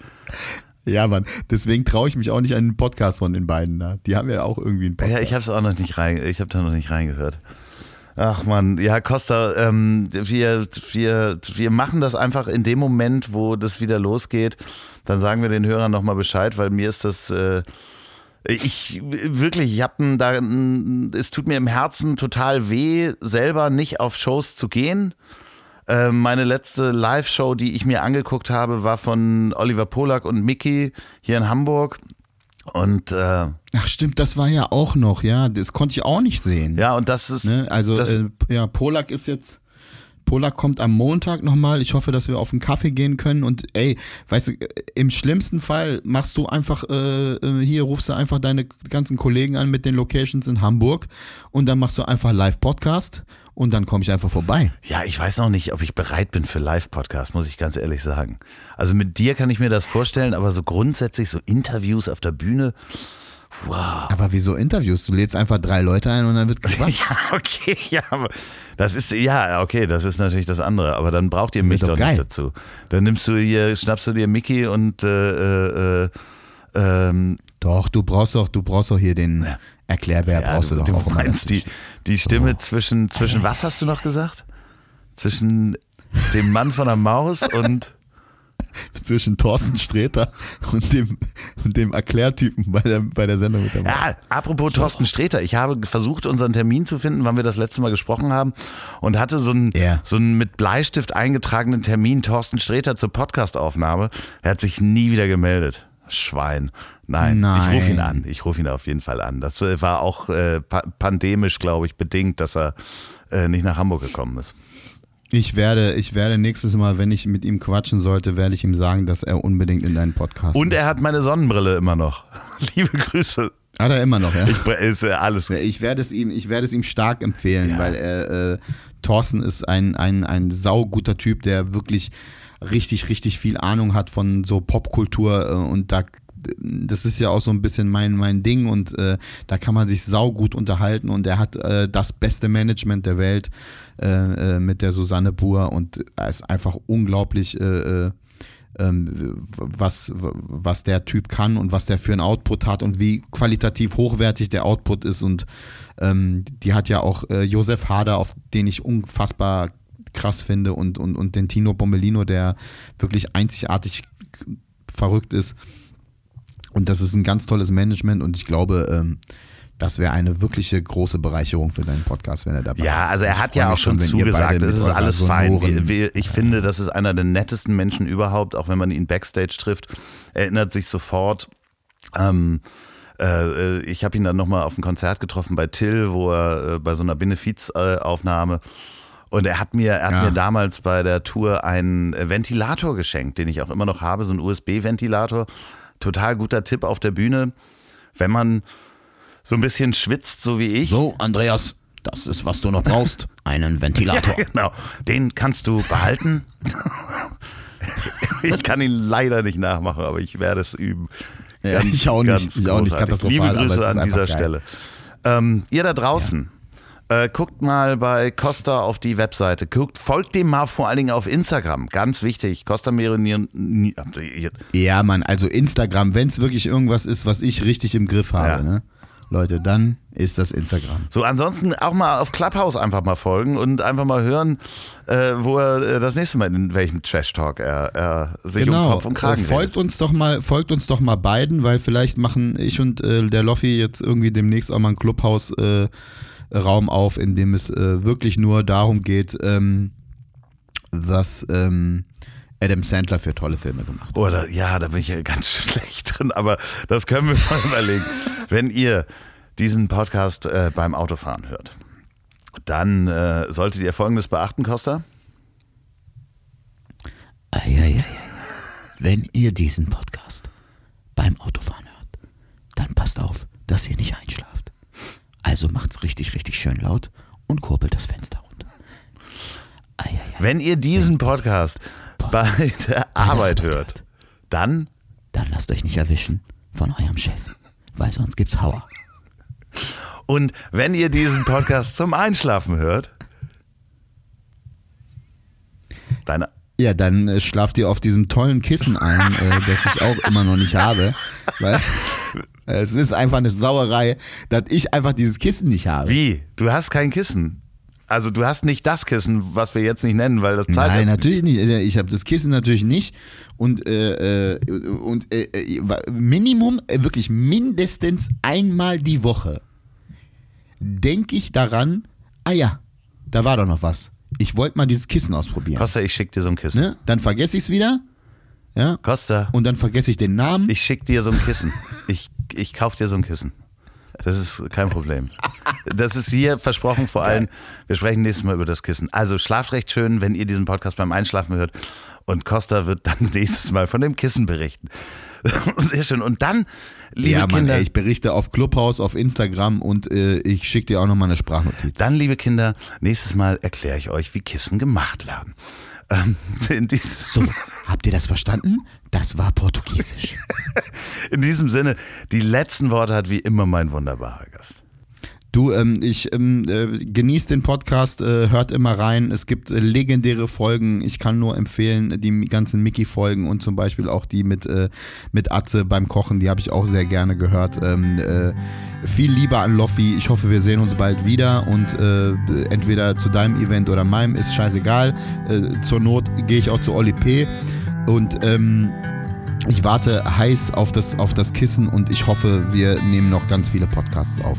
ja, Mann, deswegen traue ich mich auch nicht an den Podcast von den beiden da. Die haben ja auch irgendwie einen Podcast. Ja, ich habe es auch noch nicht rein, ich habe da noch nicht reingehört. Ach man, ja, Costa, ähm, wir, wir, wir machen das einfach in dem Moment, wo das wieder losgeht. Dann sagen wir den Hörern nochmal Bescheid, weil mir ist das, äh, ich wirklich, ich habe da, es tut mir im Herzen total weh, selber nicht auf Shows zu gehen. Äh, meine letzte Live-Show, die ich mir angeguckt habe, war von Oliver Polak und Mickey hier in Hamburg. Und äh, Ach stimmt, das war ja auch noch, ja, das konnte ich auch nicht sehen. ja, und das ist. Ne? Also das, äh, ja, Polak ist jetzt. Polak kommt am Montag nochmal. Ich hoffe, dass wir auf einen Kaffee gehen können. Und ey, weißt du, äh, im schlimmsten Fall machst du einfach, äh, äh, hier rufst du einfach deine ganzen Kollegen an mit den Locations in Hamburg und dann machst du einfach Live-Podcast und dann komme ich einfach vorbei. Ja, ich weiß noch nicht, ob ich bereit bin für Live-Podcast, muss ich ganz ehrlich sagen. Also mit dir kann ich mir das vorstellen, aber so grundsätzlich so Interviews auf der Bühne, wow. Aber wieso Interviews? Du lädst einfach drei Leute ein und dann wird gequatscht. Ja, okay, ja, aber das ist, ja, okay, das ist natürlich das andere, aber dann braucht ihr mich doch doch, nicht dazu. Dann nimmst du hier, schnappst du dir Mickey und, äh, äh, ähm, Doch, du brauchst doch, du brauchst doch hier den Erklärbär, ja, brauchst du, doch auch meinst die, die Stimme zwischen, zwischen, was hast du noch gesagt? Zwischen dem Mann von der Maus und zwischen Thorsten Sträter und dem, und dem Erklärtypen bei der, bei der Sendung mit der Maus. Ja, apropos Thorsten Sträter, ich habe versucht, unseren Termin zu finden, wann wir das letzte Mal gesprochen haben und hatte so einen, Ja. so einen mit Bleistift eingetragenen Termin Thorsten Sträter zur Podcastaufnahme. Er hat sich nie wieder gemeldet. Schwein. Nein, Nein. ich rufe ihn an. Ich rufe ihn auf jeden Fall an. Das war auch äh, pa pandemisch, glaube ich, bedingt, dass er äh, nicht nach Hamburg gekommen ist. Ich werde, ich werde nächstes Mal, wenn ich mit ihm quatschen sollte, werde ich ihm sagen, dass er unbedingt in deinen Podcast Und er hat meine Sonnenbrille immer noch. Liebe Grüße. Hat er immer noch, ja? Ich, ist alles. Ich werde es ihm, ich werde es ihm stark empfehlen, Ja. weil er, äh, Thorsten ist ein, ein, ein sauguter Typ, der wirklich richtig, richtig viel Ahnung hat von so Popkultur äh, und da das ist ja auch so ein bisschen mein, mein Ding und äh, da kann man sich saugut unterhalten und er hat äh, das beste Management der Welt äh, äh, mit der Susanne Buhr und er ist einfach unglaublich äh, äh, ähm, was, was der Typ kann und was der für einen Output hat und wie qualitativ hochwertig der Output ist. Und ähm, die hat ja auch Josef Hader, auf den ich unfassbar krass finde, und, und, und den Tino Bommelino, der wirklich einzigartig verrückt ist. Und das ist ein ganz tolles Management und ich glaube, ähm, das wäre eine wirkliche große Bereicherung für deinen Podcast, wenn er dabei ist. Ja, also er hat ja auch schon ihr zugesagt, mit ist alles fein. sonoren- wir, ich finde, das ist einer der nettesten Menschen überhaupt, auch wenn man ihn backstage trifft. Erinnert sich sofort. Ähm, äh, ich habe ihn dann nochmal auf ein Konzert getroffen bei Till, wo er äh, bei so einer Benefizaufnahme und er hat mir, er hat Ja. mir damals bei der Tour einen Ventilator geschenkt, den ich auch immer noch habe, so einen USB-Ventilator. Total guter Tipp auf der Bühne, wenn man so ein bisschen schwitzt, so wie ich. So, Andreas, das ist, was du noch brauchst. Einen Ventilator. Ja, genau. Den kannst du behalten. ich kann ihn leider nicht nachmachen, aber ich werde es üben. Ja, ich auch nicht. Ich auch nicht katastrophal, Liebe Grüße an dieser geil. Stelle. Ähm, ihr da draußen, äh, guckt mal bei Costa auf die Webseite. Guckt, folgt dem mal vor allen Dingen auf Instagram. Ganz wichtig. Costa Meronieren. Ja, Mann, also Instagram, wenn es wirklich irgendwas ist, was ich richtig im Griff habe, Ja. ne? Leute, dann ist das Instagram. So, ansonsten auch mal auf Clubhouse einfach mal folgen und einfach mal hören, äh, wo er äh, das nächste Mal in welchem Trash-Talk er, er sich um Kopf und Kragen Äh, folgt redet. uns doch mal, folgt uns doch mal beiden, weil vielleicht machen ich und äh, der Loffi jetzt irgendwie demnächst auch mal einen Clubhaus äh, Raum auf, in dem es äh, wirklich nur darum geht, ähm, was ähm, Adam Sandler für tolle Filme gemacht hat. Oder ja, da bin ich ja ganz schlecht drin, aber das können wir mal überlegen. Wenn ihr diesen Podcast äh, beim Autofahren hört, dann äh, solltet ihr Folgendes beachten, Costa. Eieiei. Wenn ihr diesen Podcast beim Autofahren hört, dann passt auf, dass ihr nicht einschlaft. Also macht's richtig, richtig schön laut und kurbelt das Fenster runter. Eieiei. Wenn ihr diesen Podcast bei der Arbeit hört, dann Dann lasst euch nicht erwischen von eurem Chef, weil sonst gibt's Hauer. und wenn ihr diesen Podcast zum Einschlafen hört, deine Ja, dann äh, schlaft ihr auf diesem tollen Kissen ein, äh, das ich auch immer noch nicht habe. Weil es ist einfach eine Sauerei, dass ich einfach dieses Kissen nicht habe. Wie? Du hast kein Kissen. Also du hast nicht das Kissen, was wir jetzt nicht nennen, weil das zahlt Nein, natürlich nicht. Äh, Ich habe das Kissen natürlich nicht. Und, äh, äh, und äh, äh, Minimum, äh, wirklich mindestens einmal die Woche denke ich daran, ah ja, da war doch noch was. Ich wollte mal dieses Kissen ausprobieren. Costa, ich schick dir so ein Kissen. Ne? Dann vergesse ich es wieder. Ja. Costa, Und dann vergesse ich den Namen. ich schick dir so ein Kissen. Ich, ich kauf dir so ein Kissen. Das ist kein Problem. Das ist hier versprochen, vor allem, wir sprechen nächstes Mal über das Kissen. Also schlaft recht schön, wenn ihr diesen Podcast beim Einschlafen hört. Und Costa wird dann nächstes Mal von dem Kissen berichten. Sehr schön. Und dann, liebe ja, Mann, Kinder, ey, ich berichte auf Clubhouse, auf Instagram und äh, ich schicke dir auch nochmal eine Sprachnotiz. dann, liebe Kinder, nächstes Mal erkläre ich euch, wie Kissen gemacht werden. Ähm, in, So, habt ihr das verstanden? Das war Portugiesisch. in diesem Sinne, die letzten Worte hat wie immer mein wunderbarer Gast. Du, ähm, ich ähm, äh, genieße den Podcast, äh, hört immer rein. Es gibt äh, legendäre Folgen. Ich kann nur empfehlen, die ganzen Mickey-Folgen und zum Beispiel auch die mit, äh, mit Atze beim Kochen, die habe ich auch sehr gerne gehört. Ähm, äh, viel Liebe an Loffi. Ich hoffe, wir sehen uns bald wieder und äh, entweder zu deinem Event oder meinem, ist scheißegal. Zur Not gehe ich auch zu Oli P. Und ähm, ich warte heiß auf das, auf das Kissen und ich hoffe, wir nehmen noch ganz viele Podcasts auf.